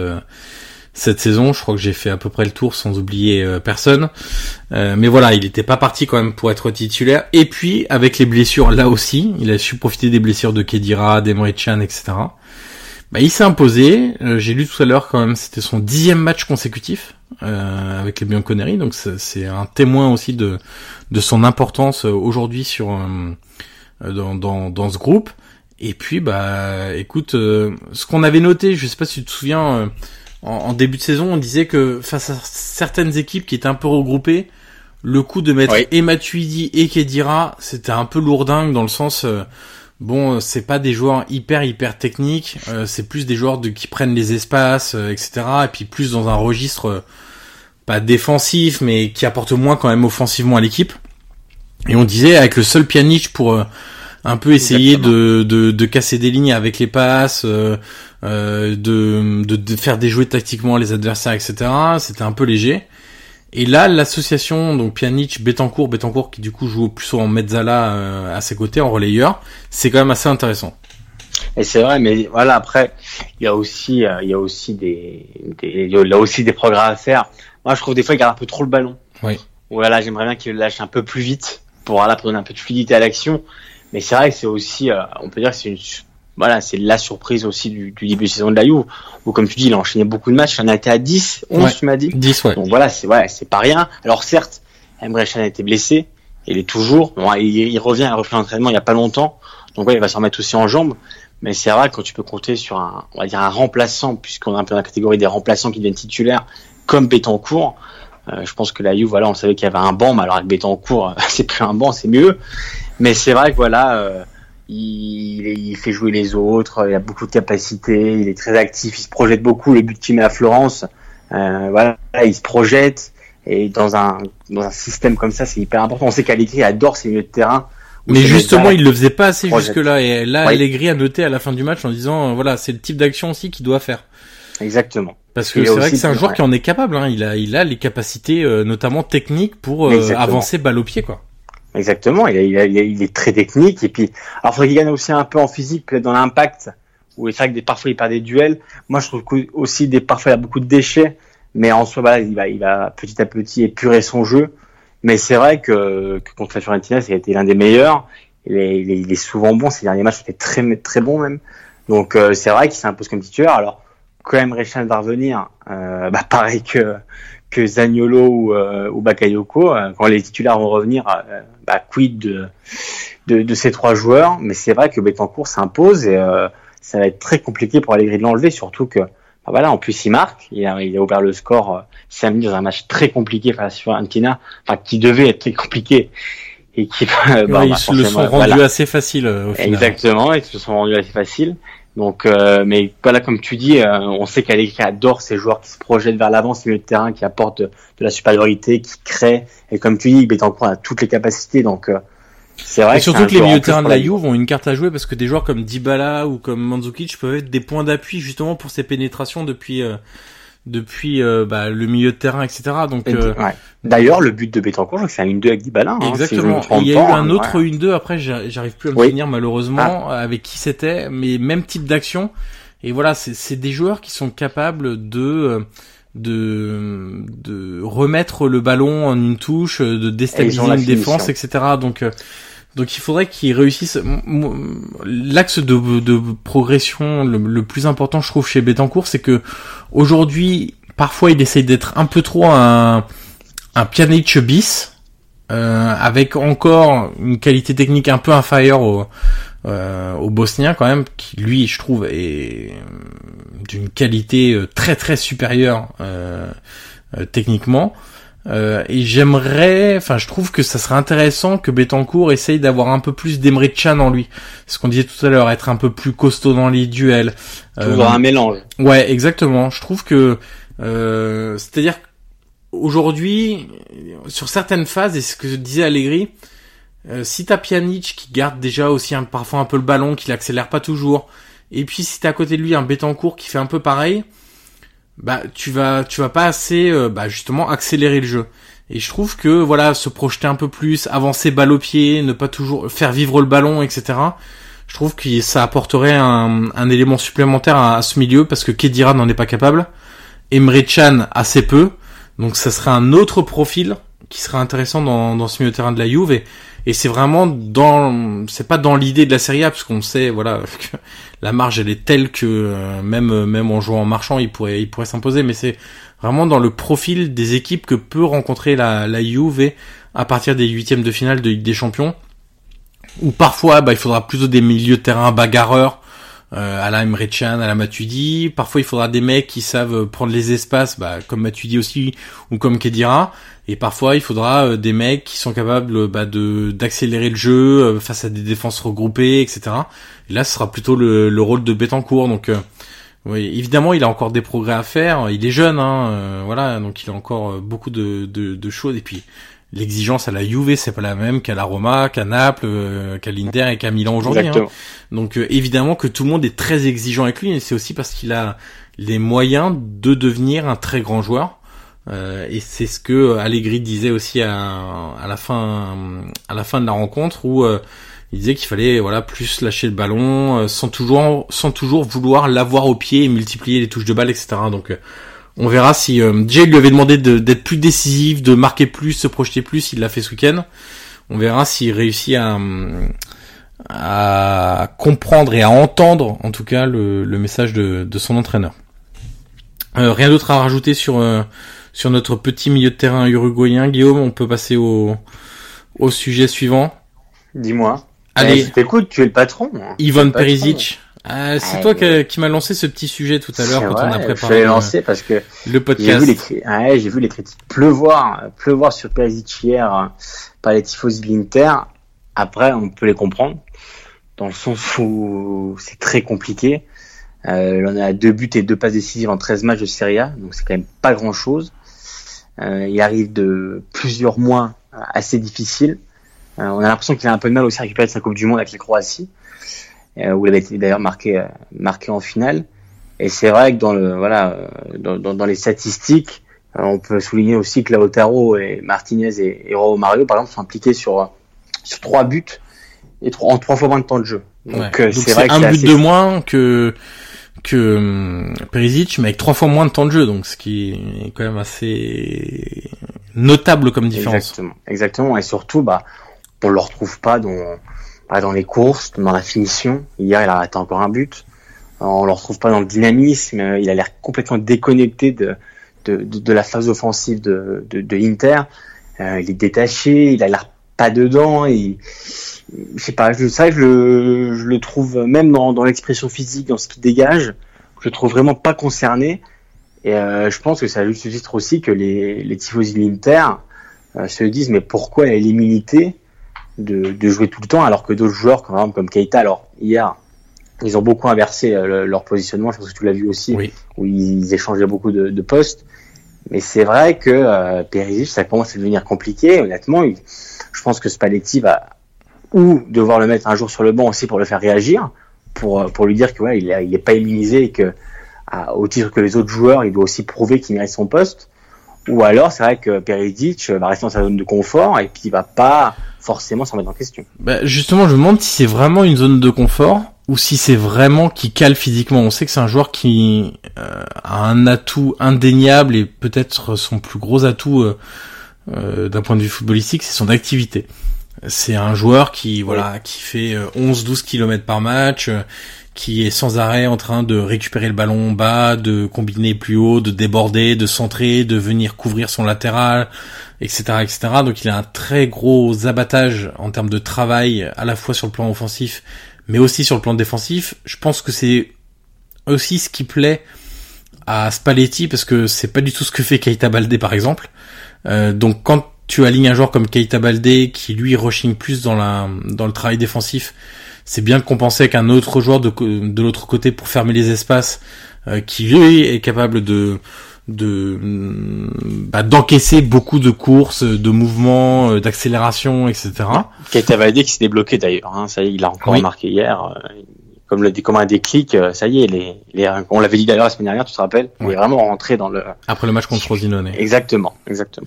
cette saison. Je crois que j'ai fait à peu près le tour sans oublier personne. mais voilà, il n'était pas parti quand même pour être titulaire. Et puis avec les blessures là aussi, il a su profiter des blessures de Kedira, d'Emre Can, etc. Bah, il s'est imposé. Euh, j'ai lu tout à l'heure quand même, c'était son dixième match consécutif euh, avec les Bianconeri, donc c'est un témoin aussi de de son importance euh, aujourd'hui sur euh, dans, dans, dans ce groupe. Et puis bah écoute, ce qu'on avait noté, je sais pas si tu te souviens, en, en, début de saison, on disait que face à certaines équipes qui étaient un peu regroupées, le coup de mettre oui. et et Kedira, c'était un peu lourdingue dans le sens bon, euh, c'est pas des joueurs hyper hyper techniques, euh, c'est plus des joueurs de, qui prennent les espaces, euh, etc. Et puis plus dans un registre pas défensif, mais qui apporte moins quand même offensivement à l'équipe. Et on disait avec le seul Pjanic pour un peu essayer de, de, de, casser des lignes avec les passes, de, de, de, faire déjouer tactiquement les adversaires, etc. C'était un peu léger. Et là, l'association, donc Pjanic, Betancourt, Betancourt qui du coup joue plus en mezzala euh, à ses côtés, en relayeur, c'est quand même assez intéressant. Et c'est vrai, mais voilà, après, il y a aussi, euh, il y a aussi des, des, il y a aussi des progrès à faire. Moi, je trouve des fois il garde un peu trop le ballon. Oui. Voilà, j'aimerais bien qu'il lâche un peu plus vite pour, voilà, pour donner un peu de fluidité à l'action. Mais c'est vrai que c'est aussi, euh, on peut dire que c'est une voilà, c'est la surprise aussi du, du, début de saison de la Juve. Où, comme tu dis, il a enchaîné beaucoup de matchs. Il en a été à 10, 11, tu m'as dit. 10, ouais. Donc voilà, c'est, ouais, c'est pas rien. Alors certes, Emre Can a été blessé. Il est toujours. Bon, il, il revient, a refait l'entraînement il y a pas longtemps. Donc ouais, il va se remettre aussi en jambes. Mais c'est vrai quand tu peux compter sur un, on va dire un remplaçant, puisqu'on est un peu dans la catégorie des remplaçants qui deviennent titulaires, comme Betancourt. Euh, je pense que la Juve, voilà, on savait qu'il y avait un banc, mais alors avec Betancourt, <laughs> c'est plus un banc, c'est mieux. Mais c'est vrai que voilà, euh, il, il, fait jouer les autres, il a beaucoup de capacités, il est très actif, il se projette beaucoup. Le but qu'il met à Florence, euh, voilà, il se projette. Et dans un, dans un système comme ça, c'est hyper important. On sait qu'Allegri adore ses milieux de terrain. Mais justement, il le faisait pas assez jusque-là. Et là, Allegri a noté à la fin du match en disant, voilà, c'est le type d'action aussi qu'il doit faire. Exactement. Parce que c'est vrai que c'est un joueur qui en est capable. Hein. Il a, il a les capacités, euh, notamment techniques, pour euh, avancer balle au pied, quoi. Exactement. Il, il, il, est très technique. Et puis, alors, faudrait qu'il gagne aussi un peu en physique, dans l'impact. Où c'est vrai que des, parfois il perd des duels. Moi, je trouve aussi des parfois il a beaucoup de déchets. Mais en soi, il va, il petit à petit épurer son jeu. Mais c'est vrai que, contre la Fiorentina, ça a été l'un des meilleurs. Il est, il souvent bon. Ces derniers matchs étaient très, très bons même. Donc euh, c'est vrai qu'il s'impose comme titulaire. Alors quand même Rechan va revenir, euh, bah, pareil que que Zagnolo ou, euh, ou Bakayoko, euh, quand les titulaires vont revenir, euh, bah, quid de, de, de, ces trois joueurs. Mais c'est vrai que Betancourt s'impose et ça va être très compliqué pour Allegri de l'enlever, surtout que bah, voilà, en plus il marque, il a, il a ouvert le score samedi dans un match très compliqué face à Fiorentina, enfin qui devait être très compliqué et qui <laughs> bah, bah, ils se le sont rendus assez facile au final. Exactement, ils se sont rendus assez facile. Donc, euh, mais voilà, comme tu dis, euh, on sait qu'Allegri adore ces joueurs qui se projettent vers l'avant, ces milieux de terrain qui apportent de, la supériorité, qui créent. Et comme tu dis, Betancourt a toutes les capacités. Donc, euh, c'est vrai. Et surtout que les milieux de terrain de la Juve ont une carte à jouer parce que des joueurs comme Dybala ou comme Mandzukic peuvent être des points d'appui justement pour ces pénétrations depuis depuis euh, bah, le milieu de terrain, etc. Donc, euh, D'ailleurs, le but de Betancourt, c'est un 1-2 avec Dybala. Hein, exactement. il y a eu un autre 1-2 après, j'arrive plus à me souvenir malheureusement ah. avec qui c'était, mais même type d'action. Et voilà, c'est des joueurs qui sont capables de de de remettre le ballon en une touche, de déstabiliser une défense, etc. Donc donc il faudrait qu'ils réussissent. L'axe de, progression le, plus important, je trouve, chez Betancourt, c'est que aujourd'hui, parfois, il essaye d'être un peu trop un, un bis, euh, avec encore une qualité technique un peu inférieure au, euh, Bosnien quand même, qui lui, je trouve, est d'une qualité euh, très très supérieure euh, euh techniquement. Euh, et j'aimerais, enfin, je trouve que ça serait intéressant que Betancourt essaye d'avoir un peu plus d'Emre Chan en lui. Ce qu'on disait tout à l'heure, être un peu plus costaud dans les duels. Euh, un mélange. Ouais, exactement. Je trouve que, euh, c'est-à-dire aujourd'hui, sur certaines phases, et ce que disait Allegri, euh, si t'as Pjanic qui garde déjà aussi un, parfois un peu le ballon, qui l'accélère pas toujours, et puis si t'as à côté de lui un Betancourt qui fait un peu pareil, bah tu vas tu vas pas assez euh, bah, justement accélérer le jeu. Et je trouve que voilà se projeter un peu plus, avancer balle au pied, ne pas toujours faire vivre le ballon, etc. Je trouve que ça apporterait un, un élément supplémentaire à, ce milieu parce que Kedira n'en est pas capable, Emre Chan assez peu, donc ça serait un autre profil qui serait intéressant dans, dans ce milieu de terrain de la Juve et, et c'est vraiment dans c'est pas dans l'idée de la Serie A parce qu'on sait voilà <laughs> que la marge elle est telle que euh, même même en jouant en marchant il pourrait il pourrait s'imposer. Mais c'est vraiment dans le profil des équipes que peut rencontrer la la Juve à partir des huitièmes de finale de Ligue des Champions où parfois bah il faudra plutôt des milieux de terrain bagarreurs euh, à la Emre à la Matuidi. Parfois, il faudra des mecs qui savent prendre les espaces, bah, comme Matuidi aussi, ou comme Kedira. Et parfois, il faudra euh, des mecs qui sont capables bah, de d'accélérer le jeu euh, face à des défenses regroupées, etc. Et là, ce sera plutôt le, le rôle de Betancourt. Donc, euh, oui, évidemment, il a encore des progrès à faire. Il est jeune, hein, voilà, donc il a encore beaucoup de, de, de choses. Et puis, l'exigence à la Juve, c'est pas la même qu'à la Roma, qu'à Naples, qu'à l'Inter et qu'à Milan aujourd'hui. Hein. Donc, évidemment que tout le monde est très exigeant avec lui. Et c'est aussi parce qu'il a les moyens de devenir un très grand joueur. Euh, et c'est ce que Allegri disait aussi à, à, la fin à la fin de la rencontre où euh, il disait qu'il fallait voilà plus lâcher le ballon euh, sans toujours sans toujours vouloir l'avoir au pied et multiplier les touches de balle etc donc on verra si Jay lui avait demandé d'être plus décisif de marquer plus se projeter plus il l'a fait ce week-end on verra s'il réussit à à comprendre et à entendre en tout cas le, le message de, de son entraîneur rien d'autre à rajouter sur sur notre petit milieu de terrain uruguayen. Guillaume, on peut passer au, au sujet suivant. Dis-moi. Allez. Eh, écoute, tu es le patron. Ivan Perisic Euh, c'est toi qui, qui m'a lancé ce petit sujet tout à l'heure quand on a préparé. Je l'ai lancé parce que le podcast. J'ai vu les, ouais, j'ai vu les critiques pleuvoir, pleuvoir sur Perisic hier euh, par les tifosi de l'Inter. Après, on peut les comprendre dans le sens où c'est très compliqué. Euh, on a deux buts et deux passes décisives en 13 matchs de Serie A, donc c'est quand même pas grand chose. Euh, il arrive de plusieurs mois assez difficiles. Euh, on a l'impression qu'il a un peu de mal aussi à récupérer sa Coupe du Monde avec la Croatie, euh, où il avait été d'ailleurs marqué, euh, marqué en finale. Et c'est vrai que dans le voilà dans, dans, dans les statistiques, on peut souligner aussi que Lautaro et Martinez et, et Mario par exemple sont impliqués sur sur trois buts et trois, en trois fois moins de temps de jeu. Donc c'est vrai un but de moins que que Perisic, mais avec trois fois moins de temps de jeu, donc ce qui est quand même assez notable comme différence. Exactement, exactement, et surtout, bah, on le retrouve pas dans, pas dans les courses, dans la finition. Hier, il a arrêté encore un but. On le retrouve pas dans le dynamisme. Il a l'air complètement déconnecté de, de, de, la phase offensive de, de, de Inter. Euh, il est détaché. Il a l'air pas dedans. Et, je sais pas, je, je le, je le trouve même dans, dans l'expression physique, dans ce qu'il dégage, je le trouve vraiment pas concerné. Et euh, je pense que ça titre aussi que les, les tifosi de l'Inter euh, se disent mais pourquoi elle a l'immunité de, de, jouer tout le temps alors que d'autres joueurs comme, comme Keita, alors hier ils ont beaucoup inversé euh, leur positionnement, je pense que tu l'as vu aussi, où ils échangeaient beaucoup de, de postes. Mais c'est vrai que euh, Perisic, ça commence à devenir compliqué. Honnêtement, je pense que Spalletti va ou devoir le mettre un jour sur le banc aussi pour le faire réagir, pour, euh, pour lui dire que ouais, il, est, pas immunisé et que au titre que les autres joueurs, il doit aussi prouver qu'il mérite son poste. Ou alors, c'est vrai que Perisic va rester dans sa zone de confort et puis il va pas forcément s'en mettre en question. Bah justement, je me demande si c'est vraiment une zone de confort ou si c'est vraiment qui cale physiquement. On sait que c'est un joueur qui euh, a un atout indéniable et peut-être son plus gros atout euh, euh, d'un point de vue footballistique, c'est son activité. C'est un joueur qui voilà qui fait 11-12 km par match, qui est sans arrêt en train de récupérer le ballon bas, de combiner plus haut, de déborder, de centrer, de venir couvrir son latéral, etc., etc. Donc il a un très gros abattage en termes de travail à la fois sur le plan offensif, mais aussi sur le plan défensif. Je pense que c'est aussi ce qui plaît à Spalletti parce que c'est pas du tout ce que fait Keita Baldé par exemple. Euh, donc quand tu alignes un joueur comme Keita Baldé qui lui rushing plus dans la dans le travail défensif, c'est bien de compenser qu'un autre joueur de de l'autre côté pour fermer les espaces euh, qui lui est capable de de bah, d'encaisser beaucoup de courses, de mouvements, euh, d'accélération, etc. Keita Baldé qui s'est débloqué d'ailleurs. Hein, ça y est, il a encore marqué hier. Comme le comme un déclic, euh, ça y est, les, les on l'avait dit d'ailleurs la semaine dernière, tu te rappelles, il est vraiment rentré dans le après le match contre Rosinone. Exactement, exactement.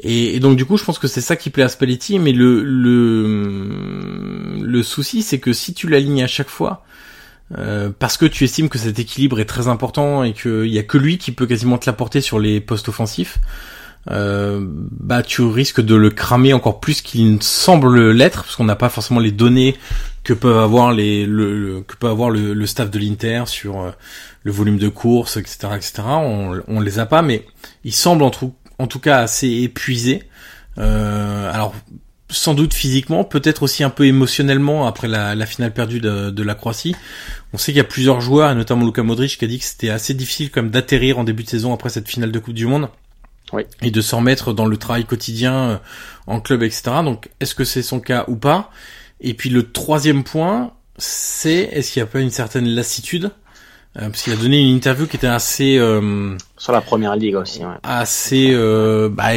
Et, donc du coup, je pense que c'est ça qui plaît à Spalletti, mais le le le souci, c'est que si tu l'alignes à chaque fois, euh, parce que tu estimes que cet équilibre est très important et qu'il y a que lui qui peut quasiment te l'apporter sur les postes offensifs, euh, bah tu risques de le cramer encore plus qu'il ne semble l'être, parce qu'on n'a pas forcément les données que peuvent avoir les le, que peut avoir le, staff de l'Inter sur euh, le volume de courses, etc., etc. On, on les a pas, mais il semble en tout, en tout cas assez épuisé. Euh, alors sans doute physiquement, peut-être aussi un peu émotionnellement après la, finale perdue de, de, la Croatie. On sait qu'il y a plusieurs joueurs, et notamment Luka Modric, qui a dit que c'était assez difficile comme d'atterrir en début de saison après cette finale de Coupe du Monde. Oui. Et de s'en remettre dans le travail quotidien en club, etc. Donc, est-ce que c'est son cas ou pas? Et puis le troisième point, c'est est-ce qu'il n'y a pas une certaine lassitude? Euh, parce qu'il a donné une interview qui était assez euh, sur la première ligue aussi, ouais. assez euh, bah,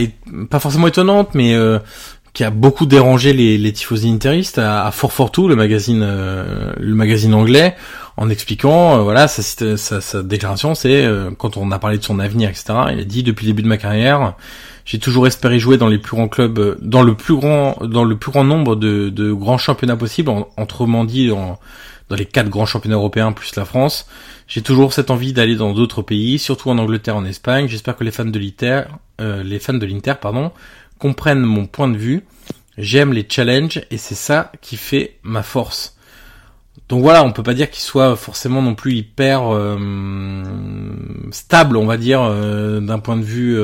pas forcément étonnante, mais euh, qui a beaucoup dérangé les, les tifosi interistes à, à 442, le magazine euh, le magazine anglais, en expliquant voilà sa, sa, sa déclaration, c'est quand on a parlé de son avenir, etc. Il a dit depuis le début de ma carrière, j'ai toujours espéré jouer dans les plus grands clubs, euh, dans le plus grand, dans le plus grand nombre de, de grands championnats possibles, en, autrement dit dans, dans les quatre grands championnats européens plus la France. J'ai toujours cette envie d'aller dans d'autres pays, surtout en Angleterre, en Espagne. J'espère que les fans de l'Inter, euh, les fans de l'Inter, pardon, comprennent mon point de vue. J'aime les challenges et c'est ça qui fait ma force. Donc voilà, on peut pas dire qu'il soit forcément non plus hyper euh, stable, on va dire, d'un point de vue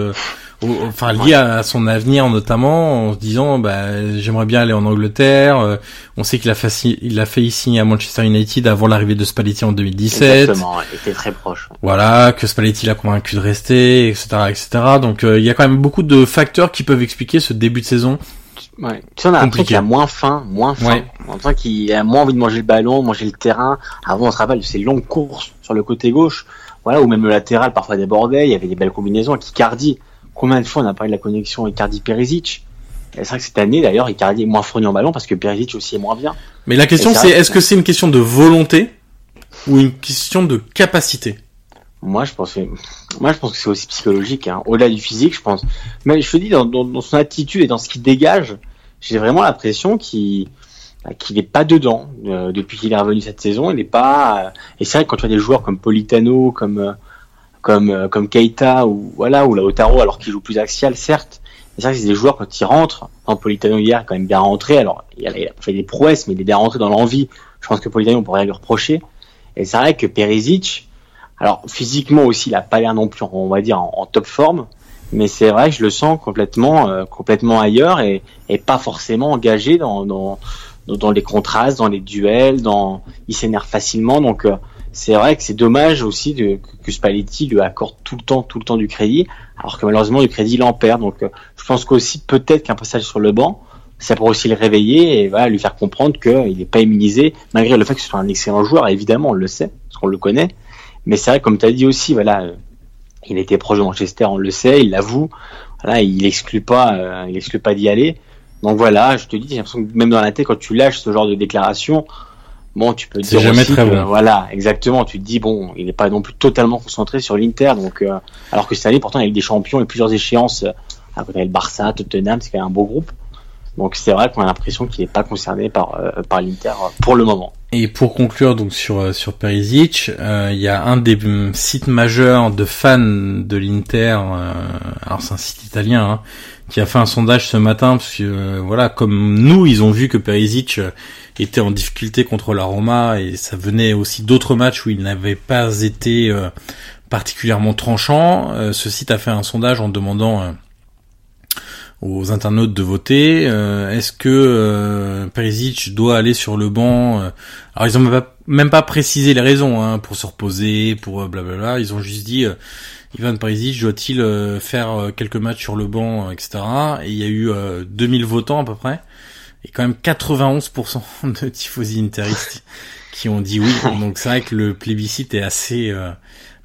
enfin lié à son avenir notamment en se disant bah j'aimerais bien aller en Angleterre euh, on sait qu'il a fait il a ici à Manchester United avant l'arrivée de Spalletti en 2017 exactement il était très proche. Voilà que Spalletti l'a convaincu de rester etc etc donc euh, il y a quand même beaucoup de facteurs qui peuvent expliquer ce début de saison Ouais. Tu sais, on a l'impression qu'il a moins faim, moins faim. Ouais. On qu'il a moins envie de manger le ballon, manger le terrain. Avant, on se rappelle de ces longues courses sur le côté gauche, voilà, ou même le latéral parfois débordait. Il y avait des belles combinaisons avec Icardi. Combien de fois on a parlé de la connexion Icardi-Perisic? Et C'est vrai que cette année, d'ailleurs, Icardi est moins fourni en ballon parce que Perisic aussi est moins bien. mais la question c'est est-ce que c'est une question de volonté ou une question de capacité? Moi, je pense que, moi, je pense que c'est aussi psychologique, hein. Au-delà du physique, je pense. Mais je te dis, dans, son attitude et dans ce qu'il dégage, j'ai vraiment l'impression qu'il, bah, qu'il est pas dedans, euh, depuis qu'il est revenu cette saison. Il est pas, euh, et c'est vrai que quand tu as des joueurs comme Politano, comme, euh, comme, Keita ou, voilà, ou Lautaro, alors qu'il joue plus axial, certes. C'est vrai que c'est des joueurs quand ils rentrent, en Politano hier, est quand même bien rentré. Alors, il a, fait des prouesses, mais il est bien rentré dans l'envie. Je pense que Politano, on pourrait lui reprocher. Et c'est vrai que Perisic, alors physiquement aussi, il a pas l'air non plus, on va dire, en, top forme. Mais c'est vrai que je le sens complètement, euh, complètement ailleurs et, et pas forcément engagé dans, dans, dans les contrastes, dans les duels, dans, il s'énerve facilement. Donc euh, c'est vrai que c'est dommage aussi de, que, que Spalletti lui accorde tout le temps, tout le temps du crédit, alors que malheureusement du crédit il en perd. Donc euh, je pense qu'aussi peut-être qu'un passage sur le banc, ça pourrait aussi le réveiller et voilà, lui faire comprendre qu'il n'est pas immunisé, malgré le fait que ce soit un excellent joueur, évidemment on le sait, parce qu'on le connaît. Mais c'est vrai, comme tu as dit aussi, voilà, euh, il était proche de Manchester, on le sait, il l'avoue. Voilà, il exclut pas, euh, il exclut pas d'y aller. Donc voilà, je te dis, j'ai l'impression que même dans la tête, quand tu lâches ce genre de déclaration, bon, tu peux te dire jamais aussi très que, bon. Voilà, exactement. Tu te dis bon, il n'est pas non plus totalement concentré sur l'Inter, donc euh, alors que cette année, pourtant, il y a eu des champions et plusieurs échéances. À côté le Barça, Tottenham, c'est quand même un beau groupe. Donc c'est vrai qu'on a l'impression qu'il n'est pas concerné par euh, par l'Inter euh, pour le moment. Et pour conclure donc sur euh, sur Perisic, euh, il y a un des hum, sites majeurs de fans de l'Inter, alors c'est un site italien, hein, qui a fait un sondage ce matin parce que voilà comme nous ils ont vu que Perisic était en difficulté contre la Roma et ça venait aussi d'autres matchs où il n'avait pas été particulièrement tranchant. Ce site a fait un sondage en demandant aux internautes de voter. Euh, Est-ce que euh, Perisic doit aller sur le banc euh, Alors ils ont même pas, même pas précisé les raisons hein, pour se reposer, pour blablabla. Ils ont juste dit euh, Ivan Perisic doit-il euh, faire euh, quelques matchs sur le banc, euh, etc. Et il y a eu euh, 2000 votants à peu près, et quand même 91% de tifosi interistes <laughs> qui ont dit oui. Donc c'est vrai que le plébiscite est assez euh,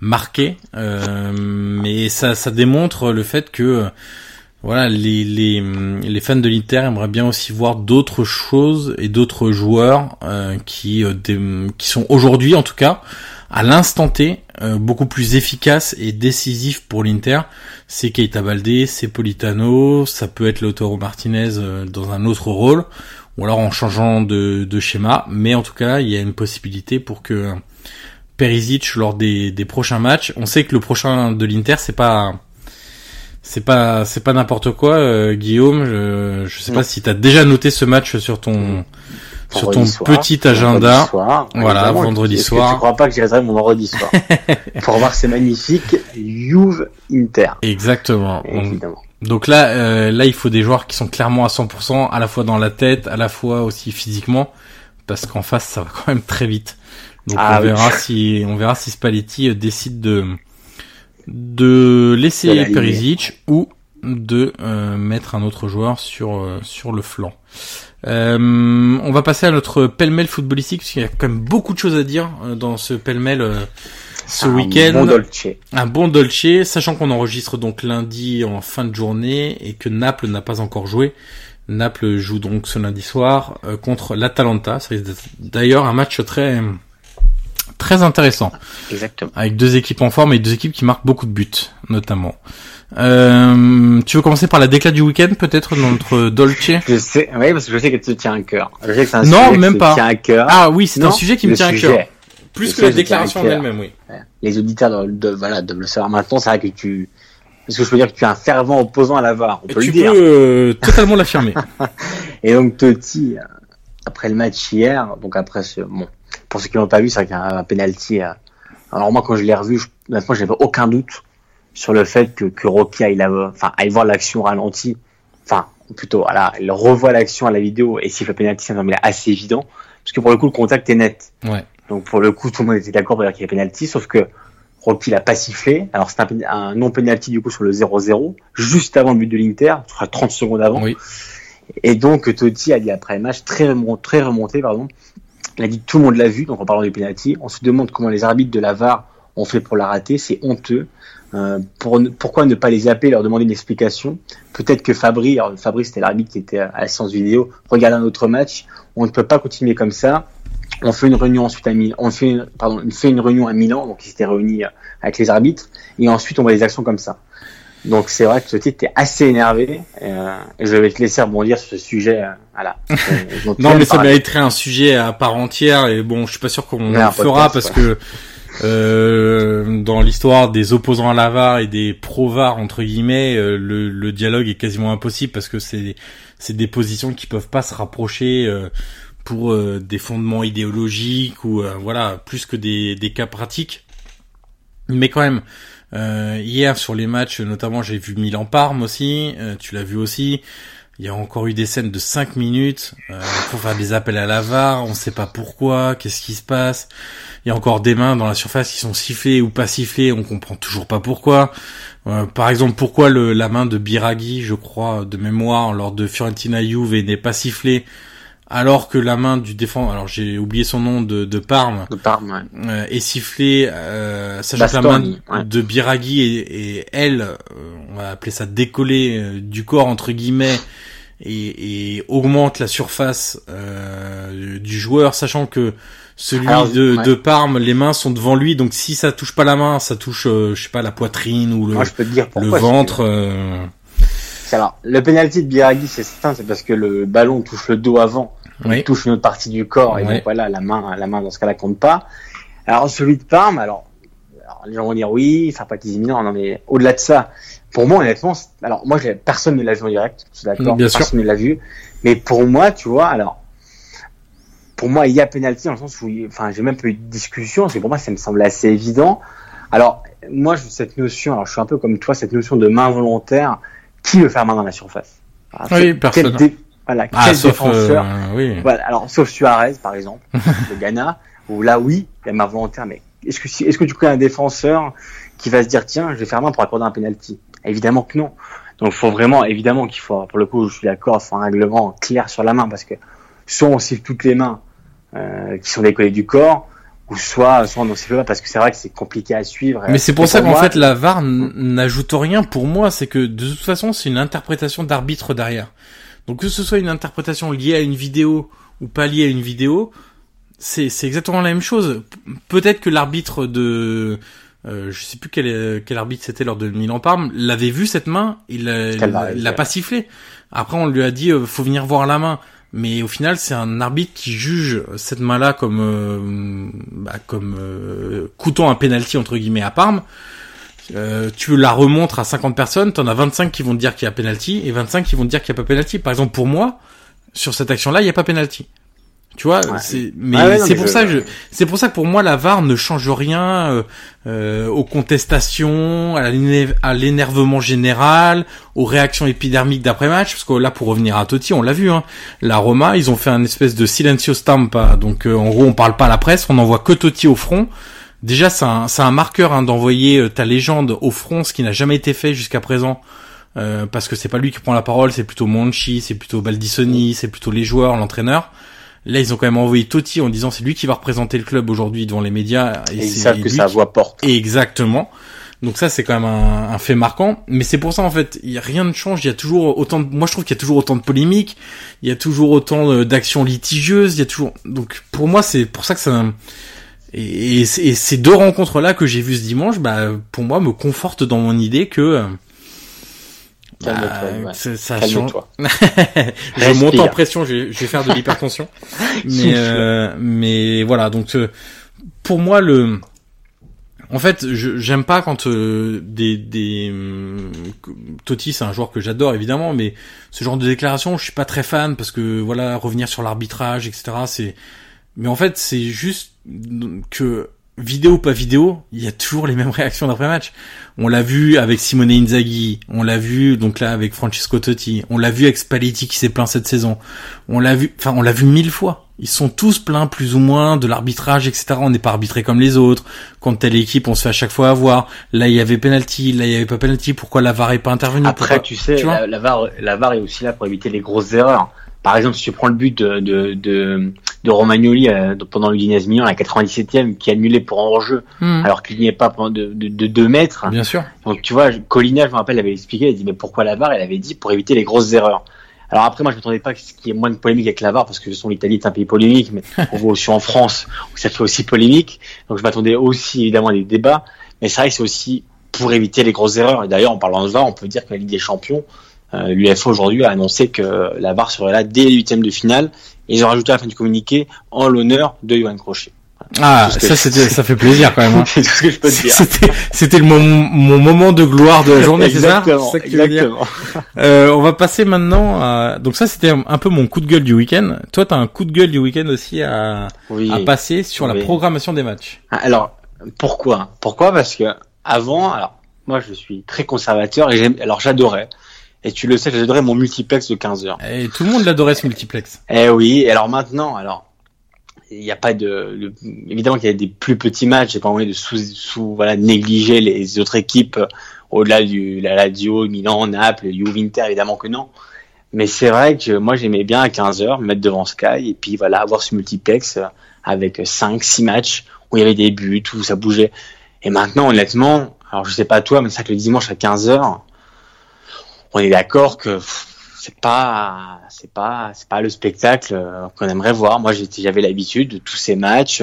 marqué, euh, mais ça, ça démontre le fait que euh, voilà, les, les, les fans de l'Inter aimeraient bien aussi voir d'autres choses et d'autres joueurs euh, qui, euh, qui sont aujourd'hui, en tout cas, à l'instant T, euh, beaucoup plus efficaces et décisifs pour l'Inter. C'est Keita Baldé, c'est Politano, ça peut être Lautaro Martinez dans un autre rôle, ou alors en changeant de, de schéma. Mais en tout cas, il y a une possibilité pour que Perisic, lors des, des prochains matchs, on sait que le prochain de l'Inter, c'est pas c'est pas c'est pas n'importe quoi, euh, Guillaume. Je, je sais pas si t'as déjà noté ce match sur ton sur ton soir, petit agenda. vendredi soir, Voilà, vendredi Est-ce que soir. Tu crois pas que réserve mon vendredi soir <laughs> pour voir ces magnifiques Juve Inter, Exactement. Donc, évidemment. donc là, euh, là, il faut des joueurs qui sont clairement à 100%, à la fois dans la tête, à la fois aussi physiquement, parce qu'en face, ça va quand même très vite. Donc Ah on oui. verra si on verra si Spalletti euh, décide de de laisser De. Perisic ou de euh, mettre un autre joueur sur euh, sur le flanc. Euh, on va passer à notre pêle-mêle footballistique parce qu'il y a quand même beaucoup de choses à dire euh, dans ce pêle-mêle euh, ce Un week-end. Bon Dolce. Un bon Dolce, sachant qu'on enregistre donc lundi en fin de journée et que Naples n'a pas encore joué. Naples joue donc ce lundi soir euh, contre l'Atalanta. Ça risque d'être d'ailleurs un match très très intéressant Exactement. avec deux équipes en forme et deux équipes qui marquent beaucoup de buts notamment. Euh, tu veux commencer par la déclat du week-end peut-être dans notre Dolce? Je sais, oui, parce que je sais qu'elle te tient à cœur. Je sais que c'est un Non, sujet même qui pas. tient à cœur. Ah oui, c'est un sujet qui me tient à cœur. Plus Le que la déclaration en elle-même, oui. Les auditeurs doivent, doivent- voilà, doivent le savoir maintenant. C'est vrai que tu, parce que je peux dire que tu es un fervent opposant à la VAR. On peut tu le dire. peux euh, totalement l'affirmer. <laughs> Et donc Totti, euh, après le match hier, donc après ce, bon, pour ceux qui l'ont pas vu, c'est vrai qu'il y a un penalty. alors moi quand je l'ai revu, je, honnêtement j'avais aucun doute sur le fait que, que Rocky aille, enfin, aille voir l'action ralentie, enfin, plutôt, voilà, il revoit l'action à la vidéo et s'il fait penalty, ça me semblait assez évident, parce que pour le coup, le contact est net. Ouais. Donc pour le coup, tout le monde était d'accord pour dire qu'il y a penalty, sauf que Rocky l'a pas sifflé. Alors c'est un, un non penalty du coup sur le 0-0, juste avant le but de l'Inter, 30 secondes avant. Oui. Et donc Totti a dit après le match très remonté, très remonté pardon. Il a dit tout le monde l'a vu, donc en parlant du penalty, on se demande comment les arbitres de la VAR ont fait pour la rater, c'est honteux. Euh, pour, pourquoi ne pas les appeler, leur demander une explication? Peut-être que Fabri, alors Fabri c'était l'arbitre qui était à la séance vidéo, regarde un autre match. On ne peut pas continuer comme ça. On fait une réunion ensuite à Milan, on fait une, pardon, on fait une réunion à Milan, donc ils s'étaient réunis avec les arbitres, et ensuite on voit des actions comme ça. Donc c'est vrai que ce titre était assez énervé euh, et je vais te laisser rebondir sur ce sujet. Euh, voilà. <laughs> non mais ça mériterait un sujet à part entière et bon je suis pas sûr qu'on le fera parce que euh, dans l'histoire des opposants à l'avare et des pro-var entre guillemets, euh, le, le, dialogue est quasiment impossible parce que c'est c'est des positions qui peuvent pas se rapprocher euh, pour des fondements idéologiques ou voilà plus que des, des cas pratiques. Mais quand même, hier sur les matchs, notamment j'ai vu Milan Parme aussi, tu l'as vu aussi. Il y a encore eu des scènes de 5 minutes euh, pour faire des appels à la VAR, on sait pas pourquoi, qu'est-ce qui se passe. Il y a encore des mains dans la surface qui sont sifflées ou pas sifflées, on comprend toujours pas pourquoi. Euh, par exemple, pourquoi la main de Biraghi, je crois, de mémoire, lors de Fiorentina Juve n'est pas sifflée alors que la main du défenseur, alors j'ai oublié son nom de, de Parme, de Parme euh, est sifflée, euh, sachant que la main de Biraghi et, et elle, euh, on va appeler ça décoller euh, du corps entre guillemets, et, et augmente la surface du joueur, sachant que celui de, de Parme, les mains sont devant lui, donc si ça touche pas la main, ça touche, je sais pas, la poitrine ou le, je peux te dire le ventre. Alors, le penalty de Biraghi, c'est certain, c'est parce que le ballon touche le dos avant il touche une autre partie du corps et donc voilà la main la main dans ce cas-là compte pas. Alors celui de Parme, alors, les gens vont dire oui, sympathie imminent, non mais au-delà de ça, pour moi honnêtement, alors moi personne ne l'a vu en direct, je suis d'accord, personne ne l'a vu, mais pour moi tu vois alors pour moi il y a pénalty dans le sens où enfin j'ai même pas eu de discussion, c'est pour moi ça me semble assez évident. Alors moi cette notion, alors je suis un peu comme toi cette notion de main volontaire, qui veut faire main dans la surface? Oui, personne. Voilà, ah, quel défenseur. Euh, oui. Voilà, alors sauf Suarez par exemple <laughs> de Ghana où là oui, il y a ma volontaire mais est-ce que est-ce que tu connais un défenseur qui va se dire tiens, je vais faire main pour accorder un penalty? Évidemment que non. Donc il faut vraiment évidemment qu'il faut pour le coup, je suis d'accord, il faut un règlement clair sur la main parce que soit on siffle toutes les mains euh, qui sont décollées du corps ou soit soit on ne siffle pas parce que c'est vrai que c'est compliqué à suivre. Mais c'est pour ça qu'en fait la VAR n'ajoute rien pour moi, c'est que de toute façon, c'est une interprétation d'arbitre derrière. Donc que ce soit une interprétation liée à une vidéo ou pas liée à une vidéo, c'est exactement la même chose. Peut-être que l'arbitre de euh, je sais plus quel, quel arbitre c'était lors de Milan Parme, l'avait vu cette main, il l'a pas sifflé. Après on lui a dit euh, faut venir voir la main, mais au final c'est un arbitre qui juge cette main-là comme euh, bah, comme euh, coûtant un penalty entre guillemets à Parme. Euh, tu la remontres à 50 personnes, t'en as 25 qui vont te dire qu'il y a penalty et 25 qui vont te dire qu'il n'y a pas penalty. Par exemple, pour moi, sur cette action-là, il n'y a pas penalty. Tu vois, c'est mais c'est pour ça que c'est pour ça que pour moi la VAR ne change rien euh, euh aux contestations, à l'énervement général, aux réactions épidermiques d'après match parce que là pour revenir à Totti, on l'a vu hein, la Roma, ils ont fait un espèce de silencio stampa. Donc euh, en gros, on parle pas à la presse, on envoie que Totti au front. Déjà, c'est un, un, marqueur hein, d'envoyer euh, ta légende au front, ce qui n'a jamais été fait jusqu'à présent. Euh, parce que c'est pas lui qui prend la parole, c'est plutôt Monchi, c'est plutôt Baldissoni, c'est plutôt les joueurs, l'entraîneur. Là, ils ont quand même envoyé Totti en disant c'est lui qui va représenter le club aujourd'hui devant les médias. Et, ils savent que sa voix porte. Exactement. Donc ça, c'est quand même un, un, fait marquant. Mais c'est pour ça, en fait, y a, rien ne change. Il y a toujours autant de... Moi, je trouve qu'il y a toujours autant de polémiques. Il y a toujours autant d'actions litigieuses. Il y a toujours... Donc, pour moi, c'est pour ça que ça et, ces deux rencontres-là que j'ai vues ce dimanche, bah, pour moi, me confortent dans mon idée que bah, ça change. <laughs> je monte en pression, je, vais faire de l'hypertension. <laughs> mais, euh, mais voilà, donc euh, pour moi le, en fait, j'aime pas quand euh, des, des Totti, c'est un joueur que j'adore évidemment, mais ce genre de déclaration, je suis pas très fan parce que voilà, revenir sur l'arbitrage, etc. C'est mais en fait, c'est juste que vidéo pas vidéo, il y a toujours les mêmes <laughs> réactions d'après match. On l'a vu avec Simone Inzaghi, on l'a vu donc là avec Francesco Totti, on l'a vu avec Spalletti qui s'est plaint cette saison. On l'a vu, enfin on l'a vu mille fois. Ils sont tous pleins plus ou moins de l'arbitrage, etc. On n'est pas arbitré comme les autres. Contre telle équipe, on se fait à chaque fois avoir. Là, il y avait penalty, là, il y avait pas penalty. Pourquoi la VAR est pas intervenue Après, tu sais, la, la, VAR, la VAR est aussi là pour éviter les grosses erreurs. Par exemple, si tu prends le but de, de, de, de Romagnoli euh, pendant l'Udinese Milan, la 97e, qui est annulé pour un hors-jeu, hmm. alors qu'il n'y est pas de, de, de 2 mètres. Bien sûr. Donc tu vois, Colina, je me rappelle, avait expliqué, a dit mais pourquoi la VAR Elle avait dit pour éviter les grosses erreurs. Alors après, moi, je m'attendais pas à ce qu'il y ait moins de polémique avec la VAR, parce que son l'Italie est un pays polémique, mais <laughs> on voit aussi en France où ça fait aussi polémique. Donc je m'attendais aussi évidemment à des débats, mais c'est vrai que c'est aussi pour éviter les grosses erreurs. Et d'ailleurs, en parlant de VAR, on peut dire que la Ligue des Champions, euh, l'UEFA aujourd'hui a annoncé que la VAR serait là dès les huitièmes de finale, et ils ont rajouté à la fin du communiqué en l'honneur de Johan Crochet. Ah, ça, c'était, ça fait plaisir quand même. Hein. <laughs> c'est tout ce que je peux te dire. C'était, c'était le mon, mon moment de gloire de la journée, c'est ça, ça que exactement. Euh, on va passer maintenant à... Donc ça, c'était un peu mon coup de gueule du week-end. Toi, t'as un coup de gueule du week-end aussi à, à passer sur la programmation des matchs. Ah, alors, pourquoi? Pourquoi? Parce que avant, alors, moi, je suis très conservateur et j'aime... Alors, j'adorais. Et tu le sais, j'adorais mon multiplex de 15 heures. Et tout le monde l'adorait ce multiplex. Eh oui, alors maintenant, alors il n'y a pas de, évidemment qu'il y a des plus petits matchs, j'ai pas envie de sous, sous voilà négliger les autres équipes euh, au-delà du la Lazio, Milan, Naples, Juve, évidemment que non. Mais c'est vrai que moi j'aimais bien à 15 heures mettre devant Sky et puis voilà avoir ce multiplex euh, avec 5 6 matchs où il y avait des buts, où ça bougeait. Et maintenant honnêtement, alors je sais pas toi mais c'est vrai que le dimanche à 15 heures on est d'accord que c'est pas c'est pas c'est pas le spectacle euh, qu'on aimerait voir. Moi j'avais l'habitude de tous ces matchs.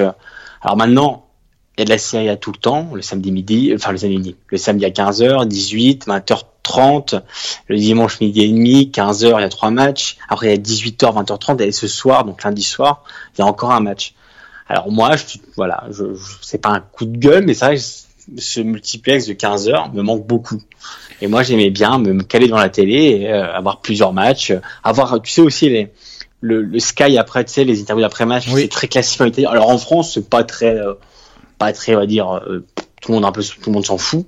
Alors maintenant il y a de la série à tout le temps, le samedi midi, enfin le samedi midi, le samedi à 15h, 18, 20h30, le dimanche midi et demi, 15h il y a trois matchs. Après il y a 18h, 20h30 et ce soir donc lundi soir il y a encore un match. Alors moi je voilà je, c'est pas un coup de gueule mais vrai ce multiplex de 15 heures me manque beaucoup. Et moi, j'aimais bien me, caler dans la télé, et, euh, avoir plusieurs matchs, euh, avoir, tu sais aussi les, le, le Sky après, tu sais, les interviews d'après match, c'est très classique en Italie. Alors en France, c'est pas très, euh, pas très, on va dire, tout le monde un peu, tout le monde s'en fout.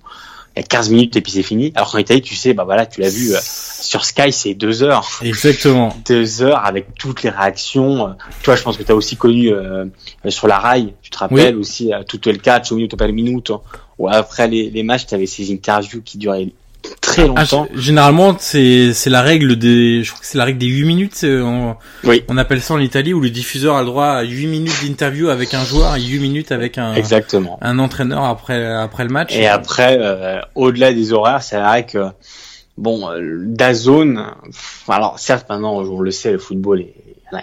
Il y a 15 minutes et puis c'est fini. Alors qu'en Italie, tu sais, bah voilà, tu l'as vu sur Sky, c'est deux heures. Exactement. <laughs> deux heures avec toutes les réactions. Toi, je pense que tu as aussi connu sur la rail, tu te rappelles aussi tout le catch au minuto per minuto. Après les, les matchs, tu avais ces interviews qui duraient très ah, longtemps. généralement, c'est c'est la règle des, je crois que c'est la règle des 8 minutes. On, oui. on appelle ça en Italie où le diffuseur a le droit à 8 minutes d'interview avec un joueur et 8 minutes avec un exactement un entraîneur après après le match. Et après, euh, au-delà des horaires, c'est vrai que bon, euh, Dazone. Alors certes, maintenant on le sait, le football est,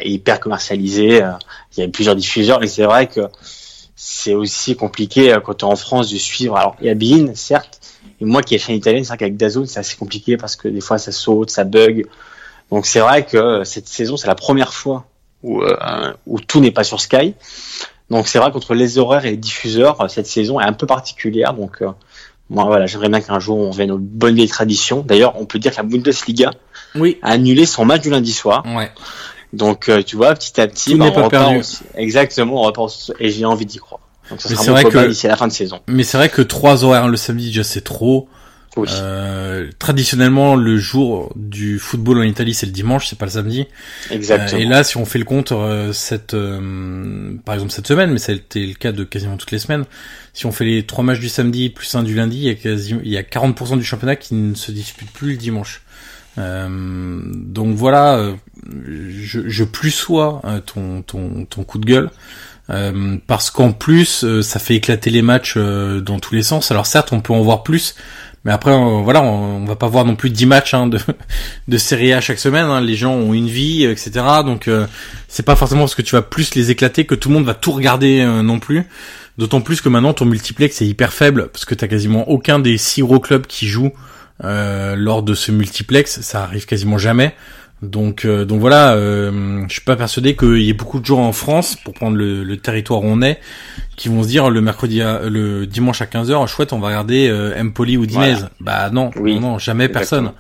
hyper commercialisé. Euh, il y a plusieurs diffuseurs, mais c'est vrai que c'est aussi compliqué quand tu es en France de suivre. Alors il y a Bein, certes, et moi qui ai chaîne italienne, c'est vrai qu'avec Dazone, c'est assez compliqué parce que des fois ça saute, ça bug. Donc c'est vrai que euh, cette saison, c'est la première fois où, euh, où tout n'est pas sur Sky. Donc c'est vrai qu'entre les horaires et les diffuseurs, euh, cette saison est un peu particulière. Donc moi voilà, j'aimerais bien qu'un jour on revienne aux bonnes vieilles traditions. D'ailleurs, on peut dire que la Bundesliga oui. a annulé son match du lundi soir. Ouais. Donc tu vois, petit à petit, bah, pas perdu. exactement, on repense et j'ai envie d'y croire. Donc ça c'est vrai que d'ici la fin de saison. Mais c'est vrai que trois horaires le samedi déjà c'est trop. Oui. Euh, traditionnellement, le jour du football en Italie, c'est le dimanche, c'est pas le samedi. Exactement. Euh, et là, si on fait le compte, euh, cette, euh, par exemple cette semaine, mais ça a été le cas de quasiment toutes les semaines, si on fait les trois matchs du samedi plus un du lundi, il y a quasi, il y a 40% du championnat qui ne se dispute plus le dimanche. donc voilà, je, je plus sois ton, ton, ton coup de gueule. Euh, parce qu'en plus euh, ça fait éclater les matchs euh, dans tous les sens. Alors certes on peut en voir plus, mais après voilà on, va pas voir non plus 10 matchs hein, de, <laughs> de Serie A chaque semaine. Hein. Les gens ont une vie, etc. Donc c'est pas forcément parce que tu vas plus les éclater que tout le monde va tout regarder non plus. D'autant plus que maintenant ton multiplex est hyper faible parce que t'as quasiment aucun des six gros clubs qui jouent lors de ce multiplex. Ça arrive quasiment jamais. Donc, euh, donc voilà, euh, je suis pas persuadé qu'il y ait beaucoup de gens en France, pour prendre le, territoire où on est, qui vont se dire le mercredi, le dimanche à 15h, chouette, on va regarder euh, Empoli ou Dinez. Bah non, non, jamais personne.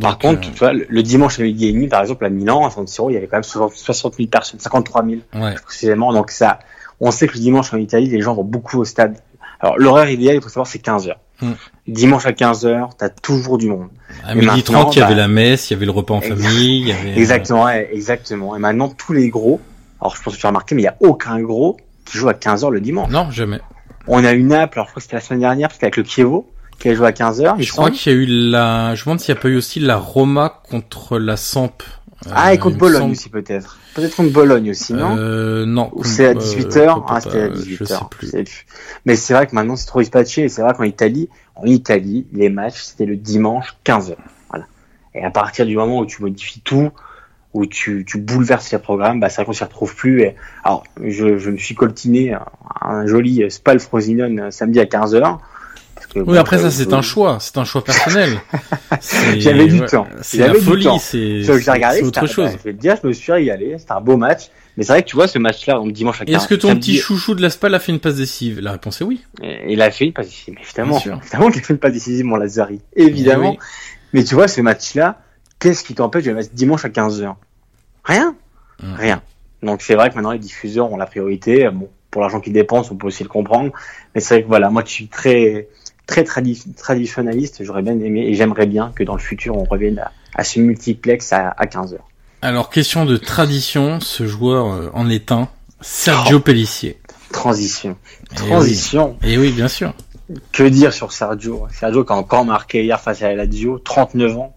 par contre, euh, tu vois, le dimanche à midi et demi, par exemple, à Milan, à San Siro, il y avait quand même 60 000 personnes, 53 000 ouais. précisément. Donc ça, On sait que le dimanche en Italie, les gens vont beaucoup au stade. Alors l'horaire idéal, il faut savoir, c'est 15 heures. Hmm. Dimanche à 15 heures, t'as toujours du monde. À midi maintenant, 30, il y avait bah, la messe, il y avait le repas en famille, il y avait... euh, Exactement, ouais, exactement. Et maintenant, tous les gros, alors je pense que tu as remarqué, mais il y a aucun gros qui joue à 15 heures le dimanche. Non, jamais. On a une Naples, alors je crois que c'était la semaine dernière, c'était avec le Chievo, qui a joué à 15 heures. il Je crois qu'il y a eu la... Je me demande s'il n'y a pas eu aussi la Roma contre la Samp. Ah, Euh, et contre Bologne semble- aussi peut-être. Peut-être contre Bologne aussi, non Euh, non. Ou c'est à Euh, 18h pas- Ah, c'était à pas- 18h. Je sais plus. je sais plus. Mais c'est vrai que maintenant c'est trop dispatché et c'est vrai qu'en Italie, en Italie, les matchs c'était le dimanche 15h. Voilà. Et à partir du moment où tu modifies tout, où tu, tu bouleverses les programmes, bah c'est vrai qu'on s'y retrouve plus. Et... Alors, je, je me suis coltiné un, un joli Spal Frosinone euh, samedi à 15h. Que, Oui, après ça, euh, c'est un choix. C'est un choix personnel. <laughs> J'avais du ouais, temps. C'est J'avais la du folie. temps. C'est regardé, autre chose. bah, je vais te dire, je me suis régalé. C'était un beau match. Mais c'est vrai que tu vois ce match-là, donc dimanche à 15 Est-ce que ton samedi- petit chouchou de la SPAL a fait une passe décisive? La réponse est oui. Et Il a fait une passe décisive, évidemment. Bien sûr. Évidemment qu'il a fait une passe décisive, mon Lazari. Évidemment. Eh oui. Mais tu vois, ce match-là, qu'est-ce qui t'empêche de le mettre dimanche à 15h Rien. Mm. Rien. Donc c'est vrai que maintenant les diffuseurs ont la priorité. Bon, pour l'argent qu'ils dépensent, on peut aussi le comprendre. Mais c'est vrai que voilà, moi je suis très très tradi- traditionnaliste. J'aurais bien aimé et j'aimerais bien que dans le futur on revienne à, à ce multiplex à, à 15h. Alors, question de tradition, ce joueur euh, en est un. Oh. Sergio Pellissier. Transition. Eh Transition. oui. Et oui, bien sûr. Que dire sur Sergio? Sergio qui a encore marqué hier face à la Lazio, 39 ans.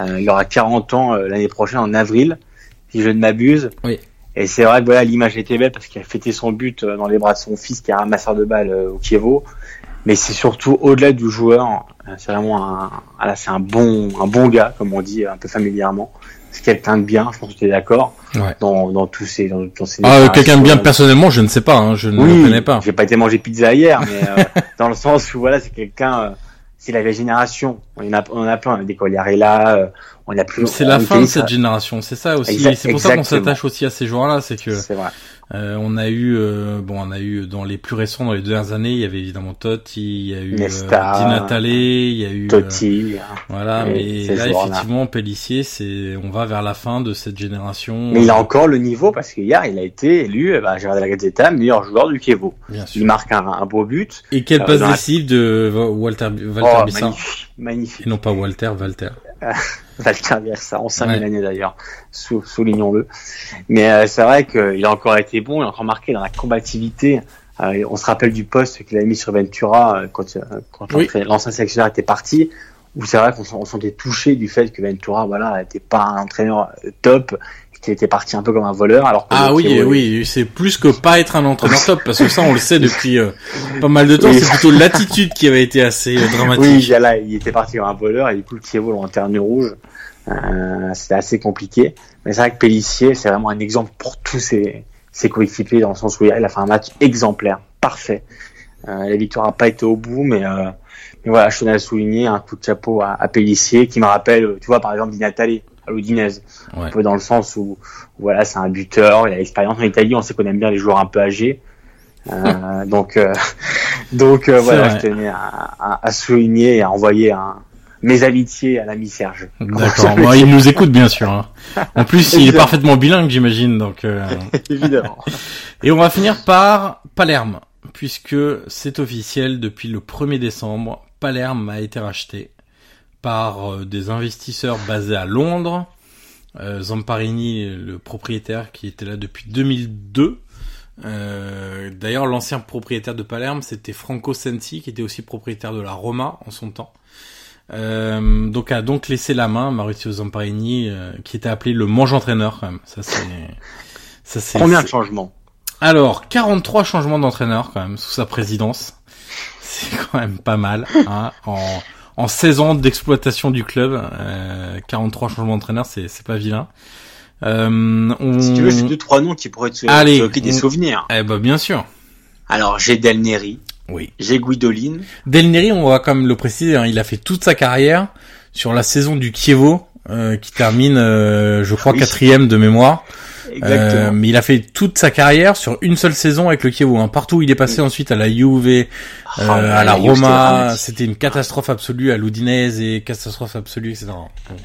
Euh, il aura 40 ans euh, l'année prochaine en avril, si je ne m'abuse. Oui. Et c'est vrai que voilà, l'image était belle parce qu'il a fêté son but dans les bras de son fils qui est ramasseur de balles au Kievo. Mais c'est surtout au-delà du joueur, euh, c'est vraiment un, c'est un bon, un bon gars, comme on dit un peu familièrement. C'est quelqu'un de bien, je pense que tu es d'accord, Ouais. dans, dans tous ces, dans, dans ces Ah, euh, quelqu'un de bien déclarations. personnellement, je ne sais pas. Hein, je ne le connais pas. J'ai pas été manger pizza hier, mais euh, <laughs> dans le sens où voilà, c'est quelqu'un, euh, c'est la vieille génération. On en a, on en a plein, on a des Colliarella, euh, on a plus. C'est la fin de cette génération, c'est ça aussi. C'est pour ça qu'on s'attache aussi à ces joueurs-là, c'est que C'est vrai. Euh, on a eu, euh, bon, on a eu dans les plus récents, dans les deux dernières années, il y avait évidemment Totti, il y a eu euh, Nesta, Di Natale, il y a eu, euh, Totti. hein. voilà. Mais là, effectivement, Pellissier, c'est, on va vers la fin de cette génération. Mais il a encore le niveau parce qu'hier, il a été élu, euh, bah, j'ai regardé la Gazzetta, meilleur joueur du Kievo. bien sûr. Il marque un, un beau but. Et quelle Euh, passe la- décisive de Walter, Walter Oh, magnifique, magnifique. Et non pas Walter, Walter. Walter Bielsa, en 5000 Ouais. années d'ailleurs, sou- soulignons-le. Mais euh, c'est vrai qu'il a encore été bon, il a encore marqué dans la combativité. Euh, on se rappelle du poste qu'il a mis sur Ventura euh, quand, euh, quand Oui. l'ancien sélectionneur était parti, où c'est vrai qu'on s'en- sentait touché du fait que Ventura, voilà, n'était pas un entraîneur euh, top, qu'il était parti un peu comme un voleur. Alors que Ah oui, oui, c'est plus que pas être un entraîneur top, parce que ça, on le sait depuis euh, pas mal de temps. Oui. C'est plutôt l'attitude qui avait été assez euh, dramatique. Oui, voilà, il était parti comme un voleur et du coup le Kievo l'a internu rouge. Euh, C'était assez compliqué. Mais c'est vrai que Pellissier, c'est vraiment un exemple pour tous ses, ses coéquipiers dans le sens où il a il a fait un match exemplaire, parfait. Euh, la victoire n'a pas été au bout, mais, euh, mais voilà, je tenais à souligner un coup de chapeau à, à Pellissier qui me rappelle, tu vois, par exemple, Di Natale à l'Udinese. Ouais. Un peu dans le sens où, voilà, c'est un buteur, il a l'expérience en Italie, on sait qu'on aime bien les joueurs un peu âgés. Euh, <laughs> donc, euh, donc euh, voilà, vrai. je tenais à, à, à souligner et à envoyer un, mes amitiés à l'ami Serge. D'accord. Bon, il nous écoute bien sûr. hein. En plus, il est parfaitement bilingue, j'imagine. Donc, <laughs> Évidemment. et on va finir par Palerme, puisque c'est officiel depuis le 1er décembre. Palerme a été racheté par euh, des investisseurs basés à Londres. Euh, Zamparini, le propriétaire, qui était là depuis 2002. Euh, D'ailleurs, l'ancien propriétaire de Palerme, c'était Franco Sensi, qui était aussi propriétaire de la Roma en son temps. Euh, donc a donc laissé la main Maurizio Zamparini, euh, qui était appelé le mange-entraîneur quand même. Ça c'est, ça c'est. Combien de changements? Alors 43 changements d'entraîneur quand même sous sa présidence. C'est quand même pas mal. Hein, en en 16 ans d'exploitation du club, euh, 43 changements d'entraîneur, c'est c'est pas vilain. Euh, on... Si tu veux, j'ai deux, trois noms qui pourraient te Allez, évoquer des on- souvenirs. Eh ben bien sûr. Alors, j'ai Del Neri, Oui. j'ai Guidolin. Del Neri, on va quand même le préciser, hein, il a fait toute sa carrière sur la saison du Kievo, euh, qui termine, euh, je crois, Oui. quatrième de mémoire. Exactement. Euh, mais il a fait toute sa carrière sur une seule saison avec le Kievo. Hein. Partout où il est passé ensuite à la Juve, euh, Ah, à la Roma, dramatique. c'était une catastrophe absolue à l'Udinese et catastrophe absolue, etc.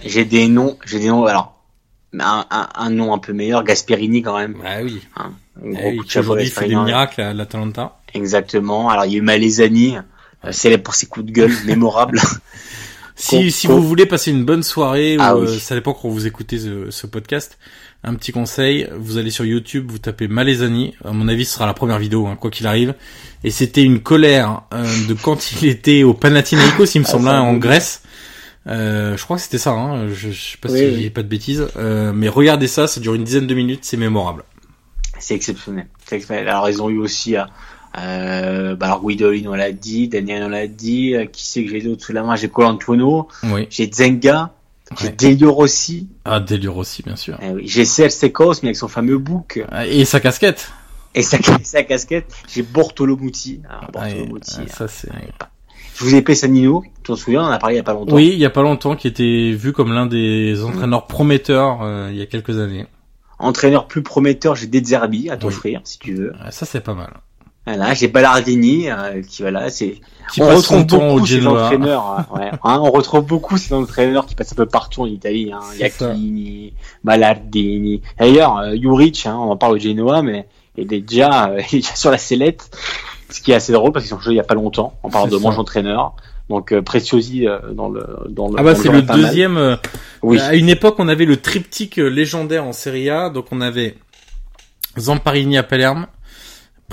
J'ai des noms, j'ai des noms, alors, un, un, un nom un peu meilleur, Gasperini quand même. Ah oui. Un Eh gros coup de aujourd'hui fait des miracles à l'Atalanta. Exactement. Alors, il y a eu Malesani, euh, célèbre pour ses coups de gueule mémorables. <laughs> Si, si vous voulez passer une bonne soirée, Ah ou, oui. ça dépend quand vous écoutez ce, ce podcast, un petit conseil, vous allez sur YouTube, vous tapez Malesani, à mon avis ce sera la première vidéo, hein, quoi qu'il arrive, et c'était une colère euh, de quand <laughs> il était au Panathinaikos, il me Ah, semble, hein, en. Grèce. Euh, je crois que c'était ça, hein, je, je sais pas Oui, si oui. j'ai pas de bêtises, euh, mais regardez ça, ça dure une dizaine de minutes, c'est mémorable. C'est exceptionnel. Alors, ils ont eu aussi, euh, euh, bah, alors Guidolin, on l'a dit, Daniel, on l'a dit, euh, qui c'est que j'ai d'autre sous la main? J'ai Colantuono, Oui. j'ai Zenga, j'ai Ouais. Delio Rossi, Ah, Délure aussi, bien sûr. eh oui, j'ai Sekos, mais avec son fameux bouc, Ah, Et sa casquette. et sa, <laughs> sa casquette, j'ai Bortolo Muti. Alors, Bortolo Ouais, Muti, ah, hein. ça c'est... Je vous ai payé Sanino, tu t'en souviens, on en a parlé il y a pas longtemps. Oui, il y a pas longtemps, qui était vu comme l'un des entraîneurs prometteurs euh, il y a quelques années. Entraîneur plus prometteur, j'ai Dezerbi à Oui. t'offrir, si tu veux. Ah, Ça c'est pas mal. Voilà, j'ai Ballardini, euh, qui voilà, c'est, Qui on retrouve au beaucoup ces entraîneurs, hein, ouais. <laughs> Hein, on retrouve beaucoup ces entraîneurs qui passent un peu partout en Italie, hein. Iacchini, Ballardini. D'ailleurs, euh, Juric, hein, on en parle au Genoa, mais il est déjà, euh, <laughs> il est déjà sur la sellette, ce qui est assez drôle parce qu'ils sont joués il y a pas longtemps. On parle de mange entraîneur. Donc euh, Preziosi euh, dans le dans le Ah bah c'est le deuxième. euh, Oui. À une époque, on avait le triptyque euh, légendaire en Serie A. Donc on avait Zamparini à Palerme,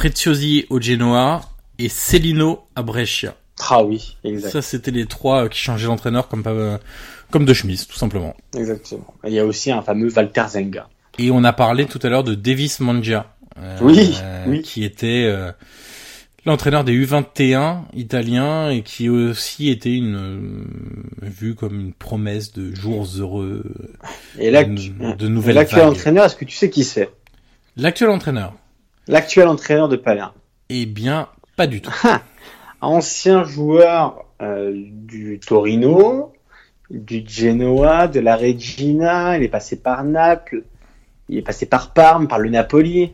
Preziosi au Genoa et Celino à Brescia. Ah oui, exact. Ça c'était les trois euh, qui changeaient d'entraîneur comme euh, comme de chemise tout simplement. Exactement. Il y a aussi un fameux Walter Zenga. Et on a parlé tout à l'heure de Davis Mangia. euh, Oui, oui. Qui était l'entraîneur des U21 italiens et qui aussi était une euh, vu comme une promesse de jours heureux. Et là, de, tu- de et nouvelles l'actuel entraîneur, est-ce que tu sais qui c'est? L'actuel entraîneur L'actuel entraîneur de Palerme. Eh bien, pas du tout. Ancien joueur euh, du Torino, du Genoa, de la Regina, il est passé par Naples, il est passé par Parme, par le Napoli,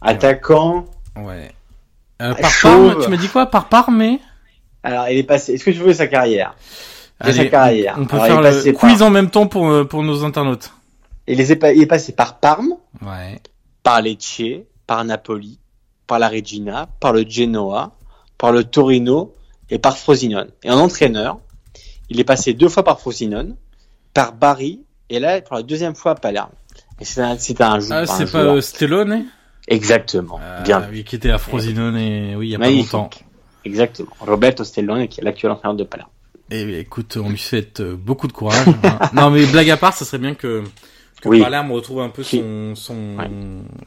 attaquant. Ouais. Euh, par Ah, Chauve. Parme, tu m'as dit quoi? Par Parme, mais? Alors, il est passé. Est-ce que tu veux sa carrière? Sa carrière. on peut Alors, faire le quiz par- en même temps pour, euh, pour nos internautes. Il est, il est passé par Parme, Ouais. par Lecce, par Napoli, par la Regina, par le Genoa, par le Torino et par Frosinone. Et en entraîneur, il est passé deux fois par Frosinone, par Bari et là pour la deuxième fois à Palerme. Et c'est un, c'est un, Ah, c'est pas joueur. euh, Stellone Exactement. Ah, Bien. Oui, qui était à Frosinone et oui, il y a Magnifique. pas longtemps. Exactement. Roberto Stellone qui est l'actuel entraîneur de Palerme. Et écoute, on lui souhaite euh, beaucoup de courage. hein. <laughs> non, mais blague à part, ça serait bien que, que Oui. Palerme retrouve un peu son, son Ouais.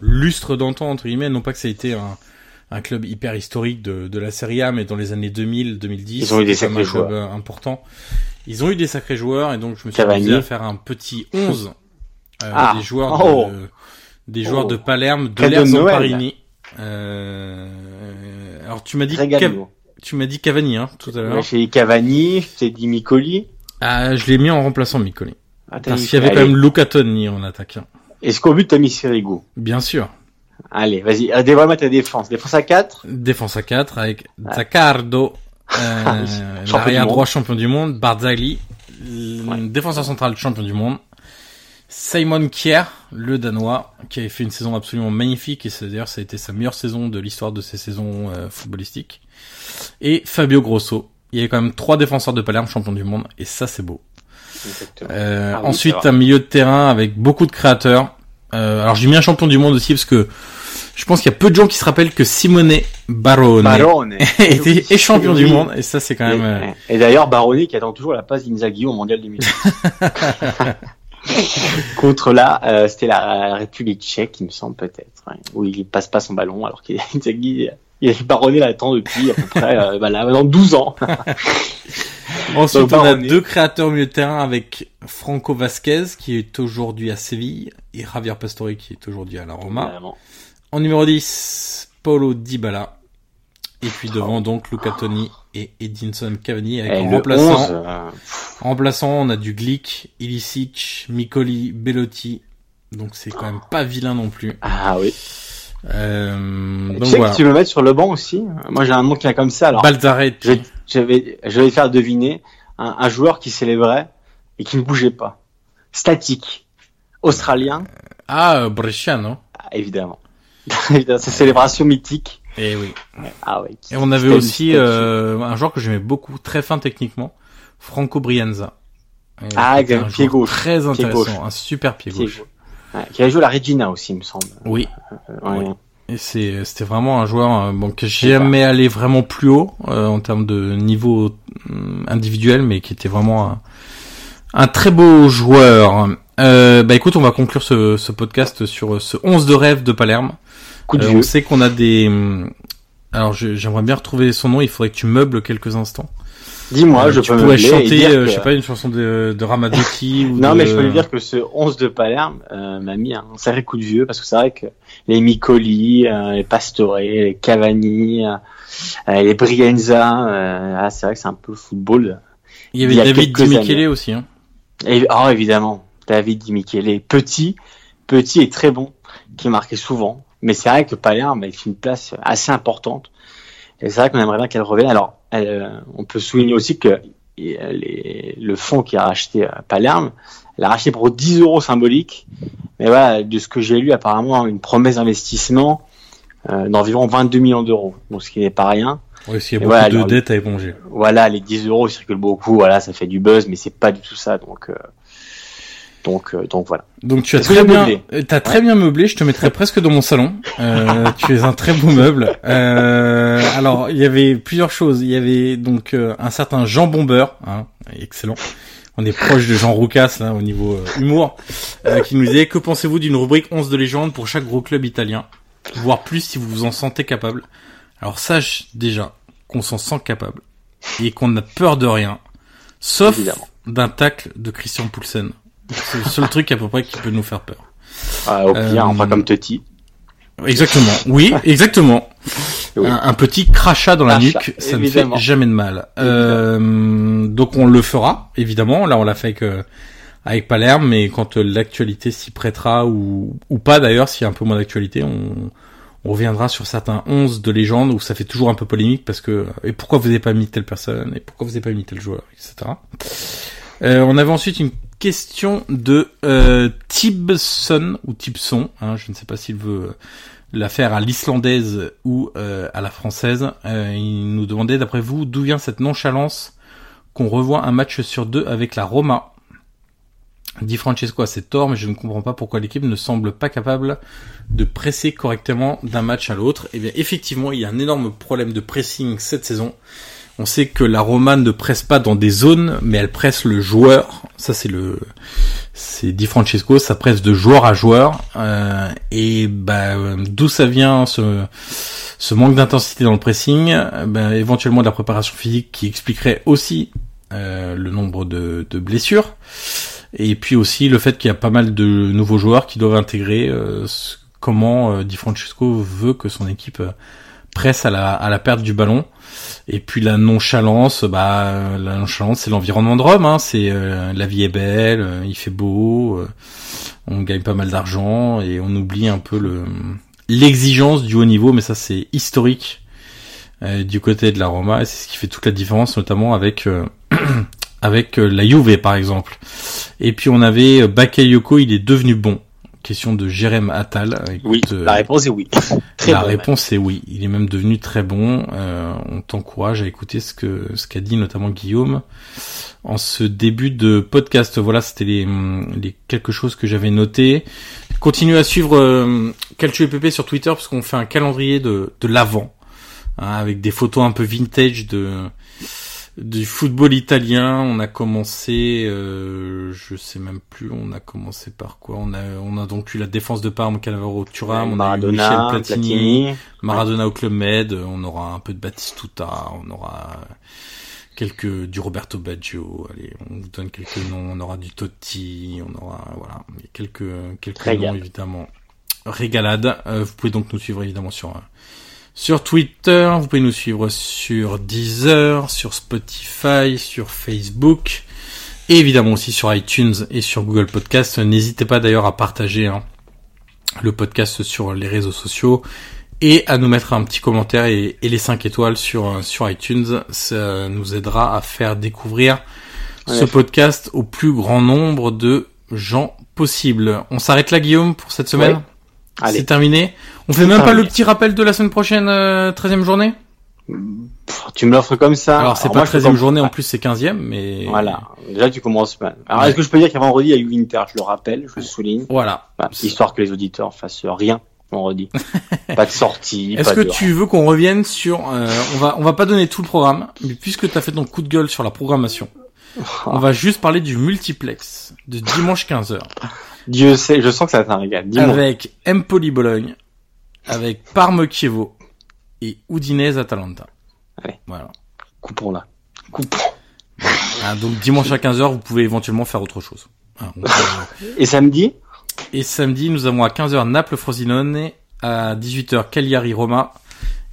lustre d'antan, entre guillemets. Non pas que ça a été un, un club hyper historique de, de la Serie A, mais dans les années 2000, 2010, Ils ont eu des sacrés un club euh, important. Ils ont eu des sacrés joueurs, et donc je me suis amusé à faire un petit 11 euh, Ah. des joueurs Oh. De, des joueurs Oh. de Palerme, de l'ère. Zamparini. Euh, alors tu m'as dit Cav- tu m'as dit Cavani hein, tout à l'heure. J'ai dit Cavani, je t'ai dit Micoli. Ah, je l'ai mis en remplaçant Micoli. Ah, Parce qu'il y avait quand même Luca Toni en attaque. hein. Est-ce qu'au but t'as mis Sirigu? Bien sûr. Allez, vas-y, euh, dévoile-moi ta défense. Défense à 4 Défense à 4 avec Zaccardo, euh, <laughs> Ah champion du l'arrière droit monde. champion du monde, Barzagli, l- Ouais. défenseur central champion du monde, Simon Kier, le danois, qui avait fait une saison absolument magnifique et d'ailleurs ça a été sa meilleure saison de l'histoire de ses saisons euh, footballistiques, et Fabio Grosso. Il y avait quand même trois défenseurs de Palerme champion du monde et ça c'est beau. Euh, Ah oui, ensuite, un milieu de terrain avec beaucoup de créateurs. Euh, alors j'ai mis un champion du monde aussi parce que je pense qu'il y a peu de gens qui se rappellent que Simone Barone Barone. <laughs> était est champion du monde et ça c'est quand même euh, Et, et d'ailleurs, Baroni qui attend toujours la passe d'Inzaghi au mondial 2000. <laughs> <laughs> Contre là, euh, c'était la République tchèque, il me semble peut-être, ouais, où il passe pas son ballon alors qu'il Inzaghi, il Baroni l'attend depuis à peu près euh, bah là, maintenant 12 ans. Ensuite, Donc, on a deux créateurs au milieu de terrain avec Franco Vasquez qui est aujourd'hui à Séville et Javier Pastore qui est aujourd'hui à la Roma. Vraiment. En numéro 10, Paulo Dybala. Et puis devant donc Luca Toni et Edinson Cavani avec Et en remplaçant 11, euh, En remplaçant, on a du Glick, Ilicic, Micoli, Bellotti. Donc c'est quand même pas vilain non plus. ah oui. Euh, tu donc sais voilà. que tu veux mettre sur le banc aussi? Moi j'ai un nom qui est comme ça. Alors, Balzaretti. je, je vais, je vais faire deviner un, un joueur qui célébrait et qui ne bougeait pas. Statique. Australien, Ah, euh, Brescia, non? Ah, évidemment. <laughs> Ces célébrations mythiques. Et oui. Ah ouais. Et on avait aussi euh, un joueur que j'aimais beaucoup, très fin techniquement, Franco Brianza. Et Ah, un pied gauche. Très Pied intéressant, gauche. un super pied Pied gauche. gauche. Ouais, qui avait joué la Regina aussi, il me semble. Oui. Ouais. Oui. Et c'est c'était vraiment un joueur euh, bon que jamais allé vraiment plus haut euh, en termes de niveau euh, individuel, mais qui était vraiment un, un très beau joueur. Euh, bah écoute, on va conclure ce, ce podcast sur ce 11 de rêve de Palerme. Coup de Euh, on sait qu'on a des hum, alors j'aimerais bien retrouver son nom. Il faudrait que tu meubles quelques instants. Dis-moi, Euh, je tu peux pourrais chanter, euh, que- je sais pas, une chanson de, de Ramadotti <laughs> ou Non, de- mais je peux lui dire que ce 11 de Palerme euh, m'a mis un sacré coup de vieux parce que c'est vrai que les Micoli, euh, les Pastore, les Cavani, les Brienza, ah, c'est vrai que c'est un peu le football. il y avait il y a David Di. Michele aussi. Hein. Et, oh, évidemment, David Di Michele, petit, petit et très bon, qui marquait souvent. Mais c'est vrai que Palerme a fait une place assez importante. Et c'est vrai qu'on aimerait bien qu'elle revienne. Alors, elle, euh, on peut souligner aussi que euh, les- le fonds qui a racheté euh, Palerme, elle a racheté pour 10 euros symboliques. Mais voilà, de ce que j'ai lu, apparemment, une promesse d'investissement euh, d'environ 22 millions d'euros. Donc, ce qui n'est pas rien. Ouais, parce qu'il y a beaucoup voilà, de alors, dettes à éponger. Voilà, les 10 euros circulent beaucoup. Voilà, ça fait du buzz, mais c'est pas du tout ça. Donc, euh, donc, euh, donc voilà. Donc tu as très bien, meublé euh, t'as très bien meublé. Je te mettrais <laughs> presque dans mon salon. Euh, tu es un très beau meuble. Euh, alors il y avait plusieurs choses. Il y avait donc euh, un certain Jean Bomber, hein, excellent. On est proche de Jean Roucas là au niveau euh, humour, euh, qui nous disait que pensez-vous d'une rubrique 11 de légende pour chaque gros club italien, voire plus si vous vous en sentez capable. Alors sache déjà qu'on s'en sent capable et qu'on n'a peur de rien, sauf Évidemment. d'un tacle de Christian Poulsen. C'est le seul truc à peu près qui peut nous faire peur. Ah, au pire, Euh, enfin comme Totti. Exactement. Oui, exactement. <laughs> Oui. Un, un petit crachat dans la nuque, ça évidemment. ne fait jamais de mal. Euh, donc on le fera, évidemment. Là, on l'a fait avec, euh, avec Palerme, mais quand euh, l'actualité s'y prêtera ou, ou pas d'ailleurs, s'il y a un peu moins d'actualité, on, on reviendra sur certains 11 de légende où ça fait toujours un peu polémique parce que et pourquoi vous n'avez pas mis telle personne et pourquoi vous n'avez pas mis tel joueur, etc. On avait ensuite une question de euh, Tibson ou Tibson, hein, je ne sais pas s'il veut la faire à l'islandaise ou euh, à la française. Euh, il nous demandait, d'après vous, d'où vient cette nonchalance qu'on revoit un match sur deux avec la Roma? Di Francesco a ses torts, mais je ne comprends pas pourquoi l'équipe ne semble pas capable de presser correctement d'un match à l'autre. Et bien, effectivement, il y a un énorme problème de pressing cette saison. On sait que la Roma ne presse pas dans des zones, mais elle presse le joueur. Ça, c'est le, c'est Di Francesco, ça presse de joueur à joueur. Euh, et bah, d'où ça vient ce, ce manque d'intensité dans le pressing? Ben, Éventuellement de la préparation physique qui expliquerait aussi euh, le nombre de, de blessures. Et puis aussi le fait qu'il y a pas mal de nouveaux joueurs qui doivent intégrer euh, comment euh, Di Francesco veut que son équipe euh, presse à la, à la perte du ballon. Et puis la nonchalance, bah la nonchalance c'est l'environnement de Rome, hein, c'est euh, la vie est belle, euh, il fait beau, euh, on gagne pas mal d'argent et on oublie un peu le l'exigence du haut niveau, mais ça c'est historique euh, du côté de la Roma et c'est ce qui fait toute la différence, notamment avec euh, <clears throat> avec la Juve par exemple. Et puis on avait Bakayoko, il est devenu bon. Question de Jérém Attal. Écoute, Oui, euh, la réponse est oui. <laughs> Très la réponse est oui. Il est même devenu très bon. Euh, on t'encourage à écouter ce que ce qu'a dit notamment Guillaume en ce début de podcast. Voilà, c'était les, les quelque chose que j'avais noté. Continuez à suivre euh, Calcio et PP sur Twitter parce qu'on fait un calendrier de de l'avant hein, avec des photos un peu vintage de du football italien. On a commencé, euh, je sais même plus, on a commencé par quoi? On a on a donc eu la défense de Parme, Cannavaro, Thuram, on a eu Michel Platini, Platini. Maradona au Club Med, on aura un peu de Batistuta, on aura quelques du Roberto Baggio, allez, on vous donne quelques noms, on aura du Totti, on aura voilà, quelques quelques Régal. noms évidemment. Régalade. Euh, vous pouvez donc nous suivre évidemment sur euh, sur Twitter, vous pouvez nous suivre sur Deezer, sur Spotify, sur Facebook, et évidemment aussi sur iTunes et sur Google Podcast. N'hésitez pas d'ailleurs à partager hein, le podcast sur les réseaux sociaux et à nous mettre un petit commentaire et, et les 5 étoiles sur, euh, sur iTunes. Ça nous aidera à faire découvrir ce podcast au plus grand nombre de gens possible. On s'arrête là Guillaume pour cette semaine Ouais. C'est terminé. On fait même pas le petit rappel de la semaine prochaine, euh, 13e journée? Tu me l'offres comme ça. Alors c'est pas 13e journée, en plus c'est 15e, mais... Voilà, déjà tu commences mal. Alors est-ce que je peux dire qu'à vendredi il y a eu Inter, je le rappelle, je le souligne. Voilà. Bah, histoire que les auditeurs fassent rien vendredi. <laughs> pas de sortie. Est-ce que tu veux qu'on revienne sur... Euh, on va on va pas donner tout le programme, mais puisque tu as fait ton coup de gueule sur la programmation, on va juste parler du multiplex de dimanche 15h. Dieu sait, je sens que ça va être un régal. Avec Empoli Bologne, avec Parme Chievo et Udinese Atalanta. Allez. Voilà. Coupons là. Coupons. Ah, donc dimanche à 15h, vous pouvez éventuellement faire autre chose. Ah, peut- Et samedi? Et samedi, nous avons à 15h Naples Frosinone, à 18h Cagliari Roma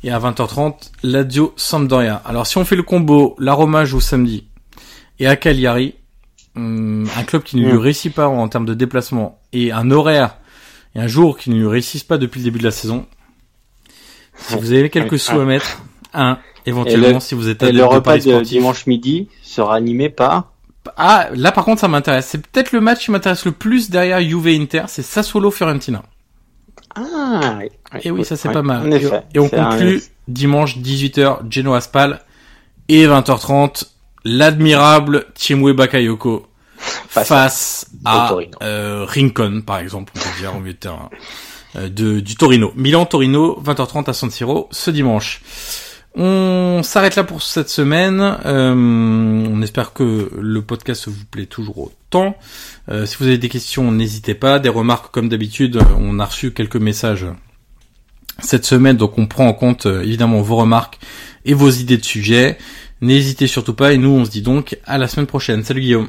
et à 20h30 Lazio Sampdoria. Alors si on fait le combo, la Roma joue samedi et à Cagliari, hum, un club qui ne lui Mm. réussit pas en termes de déplacement et un horaire et un jour qui ne lui réussissent pas depuis le début de la saison. Si vous avez quelques sous à mettre, un éventuellement le- si vous êtes Et adepte le repas de dimanche midi sera animé par Ah, là par contre ça m'intéresse. C'est peut-être le match qui m'intéresse le plus derrière Juve Inter, c'est Sassuolo Fiorentina. Ah oui. Et oui, ça c'est Ouais, pas mal. Effet. Et on un- conclut dimanche 18h Genoa Spal et 20h30 l'admirable Chimwe Bakayoko face, Face à Torino. euh, Rincon par exemple, on peut dire au milieu de terrain euh, de, du Torino. Milan-Torino 20h30 à San Siro ce dimanche. On s'arrête là pour cette semaine. Euh, on espère que le podcast vous plaît toujours autant. Euh, si vous avez des questions, n'hésitez pas. Des remarques, comme d'habitude, on a reçu quelques messages cette semaine, donc on prend en compte euh, évidemment vos remarques et vos idées de sujets. N'hésitez surtout pas et nous on se dit donc à la semaine prochaine. Salut Guillaume.